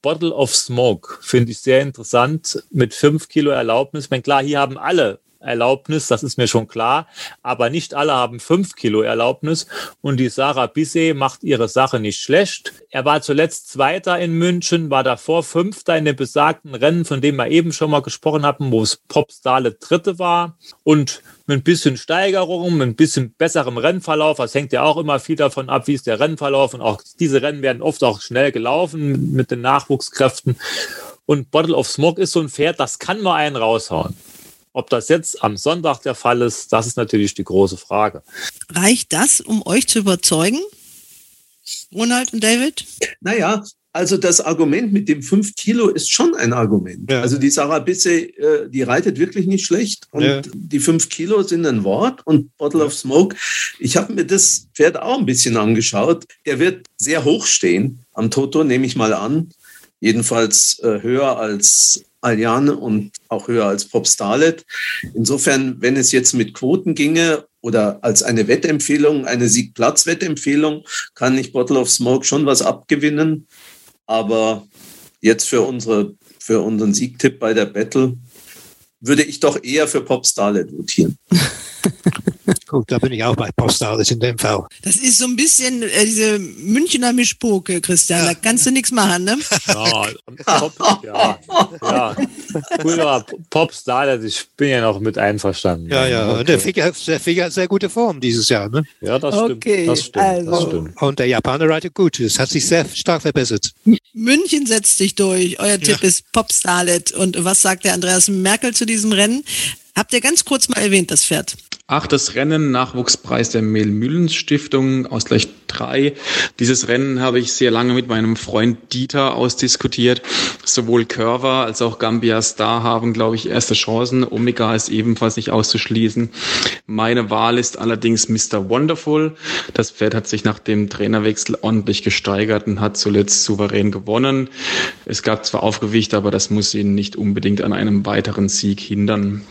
[SPEAKER 10] Bottle of Smoke finde ich sehr interessant mit fünf Kilo Erlaubnis. Ich meine, klar, hier haben alle Erlaubnis, das ist mir schon klar, aber nicht alle haben fünf Kilo Erlaubnis und die Sarah Bisset macht ihre Sache nicht schlecht. Er war zuletzt Zweiter in München, war davor Fünfter in dem besagten Rennen, von dem wir eben schon mal gesprochen haben, wo es Popstale Dritte war und mit ein bisschen Steigerung, mit ein bisschen besserem Rennverlauf. Das hängt ja auch immer viel davon ab, wie ist der Rennverlauf und auch diese Rennen werden oft auch schnell gelaufen mit den Nachwuchskräften. Und Bottle of Smoke ist so ein Pferd, das kann mal einen raushauen. Ob das jetzt am Sonntag der Fall ist, das ist natürlich die große Frage.
[SPEAKER 2] Reicht das, um euch zu überzeugen? Ronald und David?
[SPEAKER 9] Naja, also das Argument mit dem 5 Kilo ist schon ein Argument. Ja. Also die Sarah Bisse, äh, die reitet wirklich nicht schlecht. Und ja. die 5 Kilo sind ein Wort. Und Bottle of Smoke, ich habe mir das Pferd auch ein bisschen angeschaut. Der wird sehr hoch stehen am Toto, nehme ich mal an. Jedenfalls äh, höher als Alliane und auch höher als Pop Starlet. Insofern, wenn es jetzt mit Quoten ginge oder als eine Wettempfehlung, eine Siegplatz-Wettempfehlung, kann ich Bottle of Smoke schon was abgewinnen. Aber jetzt für, unsere, für unseren Siegtipp bei der Battle würde ich doch eher für Pop Starlet votieren. *laughs*
[SPEAKER 11] Gut, da bin ich auch bei Postales in dem Fall.
[SPEAKER 2] Das ist so ein bisschen äh, diese Münchner Mischpoke, Christian. Ja. Da kannst du nichts machen, ne? Ja,
[SPEAKER 10] Pop, *laughs* ja, ja. Cooler Popstar, also ich bin ja noch mit einverstanden.
[SPEAKER 11] Ja, ja. Okay. Der Finger, der Finger hat sehr gute Form dieses Jahr, ne?
[SPEAKER 10] Ja, das stimmt. Okay, das stimmt, also. das stimmt.
[SPEAKER 11] Und der Japaner reitet gut. Das hat sich sehr stark verbessert.
[SPEAKER 2] München setzt sich durch. Euer Tipp ist Popstarlet. Und was sagt der Andreas Merkel zu diesem Rennen? Habt ihr ganz kurz mal erwähnt, das Pferd?
[SPEAKER 6] Achtes Rennen, Nachwuchspreis der Mehl-Müllens-Stiftung, Ausgleich 3. Dieses Rennen habe ich sehr lange mit meinem Freund Dieter ausdiskutiert. Sowohl Curver als auch Gambia Star haben, glaube ich, erste Chancen. Omega ist ebenfalls nicht auszuschließen. Meine Wahl ist allerdings Mr. Wonderful. Das Pferd hat sich nach dem Trainerwechsel ordentlich gesteigert und hat zuletzt souverän gewonnen. Es gab zwar Aufgewicht, aber das muss ihn nicht unbedingt an einem weiteren Sieg hindern.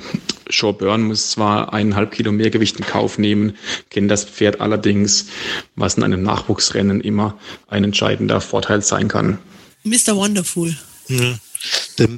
[SPEAKER 6] Shaw Burn muss zwar eineinhalb Kilo Mehrgewicht in Kauf nehmen, kennt das Pferd allerdings, was in einem Nachwuchsrennen immer ein entscheidender Vorteil sein kann.
[SPEAKER 2] Mr. Wonderful.
[SPEAKER 9] Ja.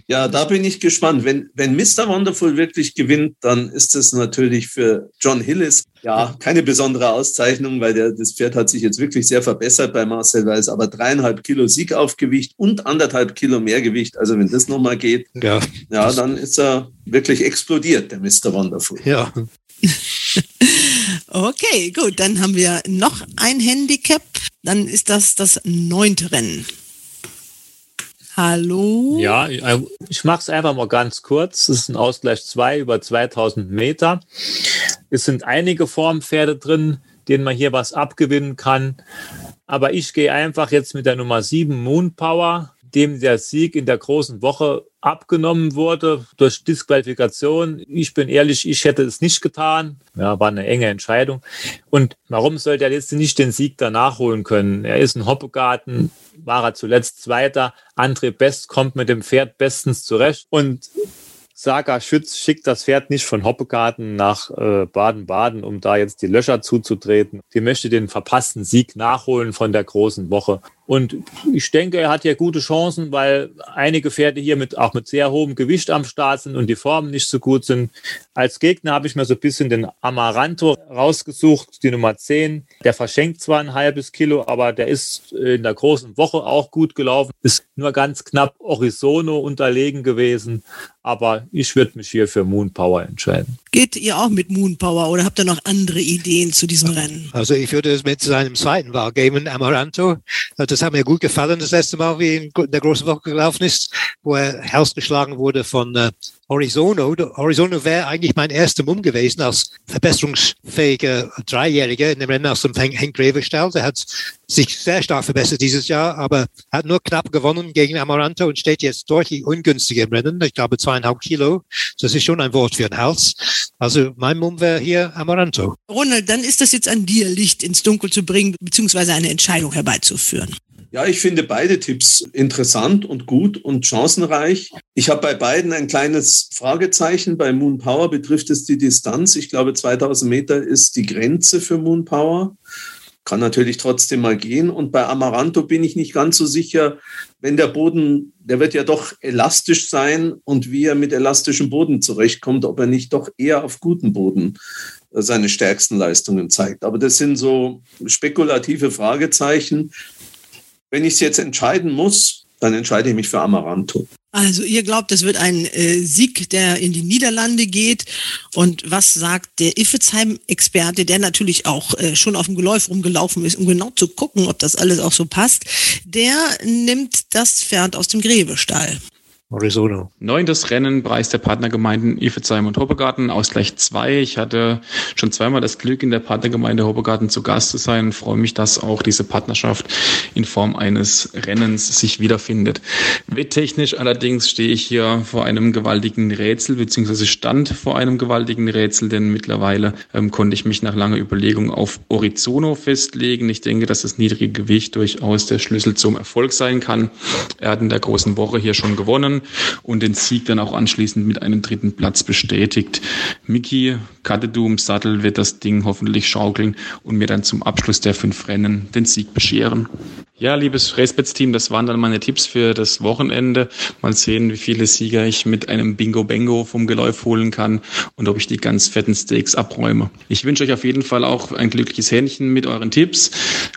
[SPEAKER 9] Ja, da bin ich gespannt. Wenn, wenn Mr. Wonderful wirklich gewinnt, dann ist es natürlich für John Hillis ja keine besondere Auszeichnung, weil der, das Pferd hat sich jetzt wirklich sehr verbessert bei Marcel Weiß, aber dreieinhalb Kilo Siegaufgewicht und anderthalb Kilo Mehrgewicht. Also wenn das nochmal geht, ja, ja dann ist er wirklich explodiert, der Mr. Wonderful.
[SPEAKER 11] Ja. *laughs*
[SPEAKER 2] okay, gut, dann haben wir noch ein Handicap. Dann ist das das neunte Rennen. Hallo?
[SPEAKER 10] Ja, ich mache es einfach mal ganz kurz. Es ist ein Ausgleich 2 über 2000 Meter. Es sind einige Formpferde drin, denen man hier was abgewinnen kann. Aber ich gehe einfach jetzt mit der Nummer 7 Moon Power, dem der Sieg in der großen Woche abgenommen wurde durch Disqualifikation. Ich bin ehrlich, ich hätte es nicht getan. Ja, war eine enge Entscheidung. Und warum sollte er jetzt nicht den Sieg danach holen können? Er ist ein Hoppegarten, war er zuletzt Zweiter. André Best kommt mit dem Pferd bestens zurecht. Und Saga Schütz schickt das Pferd nicht von Hoppegarten nach äh, Baden-Baden, um da jetzt die Löcher zuzutreten. Die möchte den verpassten Sieg nachholen von der großen Woche. Und ich denke, er hat ja gute Chancen, weil einige Pferde hier mit, auch mit sehr hohem Gewicht am Start sind und die Formen nicht so gut sind. Als Gegner habe ich mir so ein bisschen den Amaranto rausgesucht, die Nummer 10. Der verschenkt zwar ein halbes Kilo, aber der ist in der großen Woche auch gut gelaufen. Ist nur ganz knapp Orizono unterlegen gewesen. Aber ich würde mich hier für Moon Power entscheiden.
[SPEAKER 2] Geht ihr auch mit Moon Power oder habt ihr noch andere Ideen zu diesem Rennen?
[SPEAKER 11] Also ich würde es mit seinem zweiten Wahl geben, Amaranto. Das hat mir gut gefallen das letzte Mal, wie in der großen Woche gelaufen ist, wo er herausgeschlagen wurde von äh, Horizono. Horizono wäre eigentlich mein erster Mumm gewesen als verbesserungsfähiger Dreijähriger in dem Rennen aus dem Henk Greve-Stall. Der hat sich sehr stark verbessert dieses Jahr, aber hat nur knapp gewonnen gegen Amaranto und steht jetzt deutlich ungünstiger im Rennen. Ich glaube zweieinhalb Kilo. Das ist schon ein Wort für den Hals. Also mein Mumm wäre hier Amaranto.
[SPEAKER 2] Ronald, dann ist das jetzt an dir, Licht ins Dunkel zu bringen, beziehungsweise eine Entscheidung herbeizuführen.
[SPEAKER 9] Ja, ich finde beide Tipps interessant und gut und chancenreich. Ich habe bei beiden ein kleines Fragezeichen. Bei Moon Power betrifft es die Distanz. Ich glaube, 2000 Meter ist die Grenze für Moon Power. Kann natürlich trotzdem mal gehen. Und bei Amaranto bin ich nicht ganz so sicher, wenn der Boden, der wird ja doch elastisch sein und wie er mit elastischem Boden zurechtkommt, ob er nicht doch eher auf guten Boden äh, seine stärksten Leistungen zeigt. Aber das sind so spekulative Fragezeichen. Wenn ich es jetzt entscheiden muss, dann entscheide ich mich für Amaranto.
[SPEAKER 2] Also ihr glaubt, es wird ein äh, Sieg, der in die Niederlande geht. Und was sagt der Iffezheim-Experte, der natürlich auch äh, schon auf dem Geläuf rumgelaufen ist, um genau zu gucken, ob das alles auch so passt, der nimmt das Pferd aus dem Gräbestall.
[SPEAKER 11] Arizona.
[SPEAKER 6] Neuntes Rennen, Preis der Partnergemeinden Ifezheim und Hoppegarten, Ausgleich 2. Ich hatte schon zweimal das Glück, in der Partnergemeinde Hoppegarten zu Gast zu sein und freue mich, dass auch diese Partnerschaft in Form eines Rennens sich wiederfindet. Wetttechnisch allerdings stehe ich hier vor einem gewaltigen Rätsel, beziehungsweise stand vor einem gewaltigen Rätsel, denn mittlerweile ähm, konnte ich mich nach langer Überlegung auf Orizono festlegen. Ich denke, dass das niedrige Gewicht durchaus der Schlüssel zum Erfolg sein kann. Er hat in der großen Woche hier schon gewonnen und den Sieg dann auch anschließend mit einem dritten Platz bestätigt. Miki Katedum Sattel wird das Ding hoffentlich schaukeln und mir dann zum Abschluss der fünf Rennen den Sieg bescheren. Ja, liebes Racebets-Team, das waren dann meine Tipps für das Wochenende. Mal sehen, wie viele Sieger ich mit einem Bingo-Bango vom Geläuf holen kann und ob ich die ganz fetten Steaks abräume. Ich wünsche euch auf jeden Fall auch ein glückliches Händchen mit euren Tipps,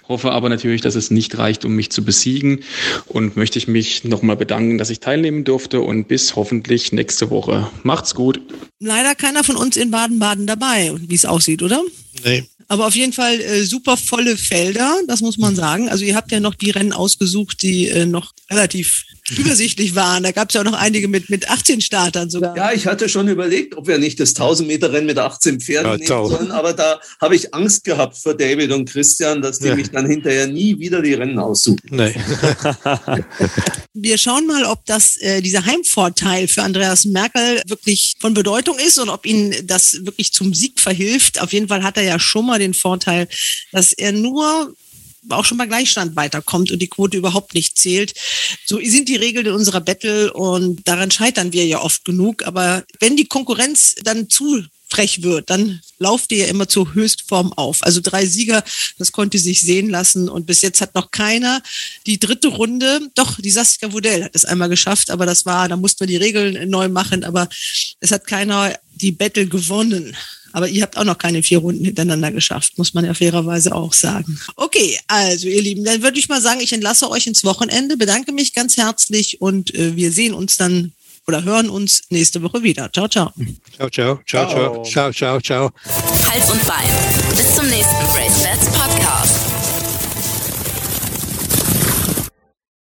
[SPEAKER 6] hoffe aber natürlich, dass es nicht reicht, um mich zu besiegen und möchte ich mich nochmal bedanken, dass ich teilnehmen durfte und bis hoffentlich nächste Woche. Macht's gut.
[SPEAKER 2] Leider keiner von uns in Baden-Baden dabei, wie es aussieht, oder?
[SPEAKER 11] Nee.
[SPEAKER 2] Aber auf jeden Fall äh, super volle Felder, das muss man sagen. Also ihr habt ja noch die Rennen ausgesucht, die äh, noch relativ übersichtlich waren. Da gab es ja auch noch einige mit, mit 18 Startern sogar.
[SPEAKER 9] Ja, ich hatte schon überlegt, ob wir nicht das 1000 Meter Rennen mit 18 Pferden
[SPEAKER 11] Ja,
[SPEAKER 9] nehmen
[SPEAKER 11] toll.
[SPEAKER 9] sollen, aber da habe ich Angst gehabt vor David und Christian, dass die
[SPEAKER 11] Ja.
[SPEAKER 9] mich dann hinterher nie wieder die Rennen aussuchen.
[SPEAKER 11] Nee. *laughs*
[SPEAKER 2] Wir schauen mal, ob das äh, dieser Heimvorteil für Andreas Merkel wirklich von Bedeutung ist und ob ihn das wirklich zum Sieg verhilft. Auf jeden Fall hat er ja schon mal den Vorteil, dass er nur auch schon bei Gleichstand weiterkommt und die Quote überhaupt nicht zählt. So sind die Regeln in unserer Battle und daran scheitern wir ja oft genug. Aber wenn die Konkurrenz dann zu frech wird, dann lauft ihr ja immer zur Höchstform auf. Also drei Sieger, das konnte sich sehen lassen und bis jetzt hat noch keiner die dritte Runde, doch, die Saskia Wodell hat es einmal geschafft, aber das war, da mussten wir die Regeln neu machen, aber es hat keiner die Battle gewonnen. Aber ihr habt auch noch keine vier Runden hintereinander geschafft, muss man ja fairerweise auch sagen. Okay, also ihr Lieben, dann würde ich mal sagen, ich entlasse euch ins Wochenende, bedanke mich ganz herzlich und äh, wir sehen uns dann oder hören uns nächste Woche wieder. Ciao, ciao.
[SPEAKER 11] Ciao, ciao, ciao, ciao, ciao, ciao, ciao.
[SPEAKER 1] Hals und Bein. Bis zum nächsten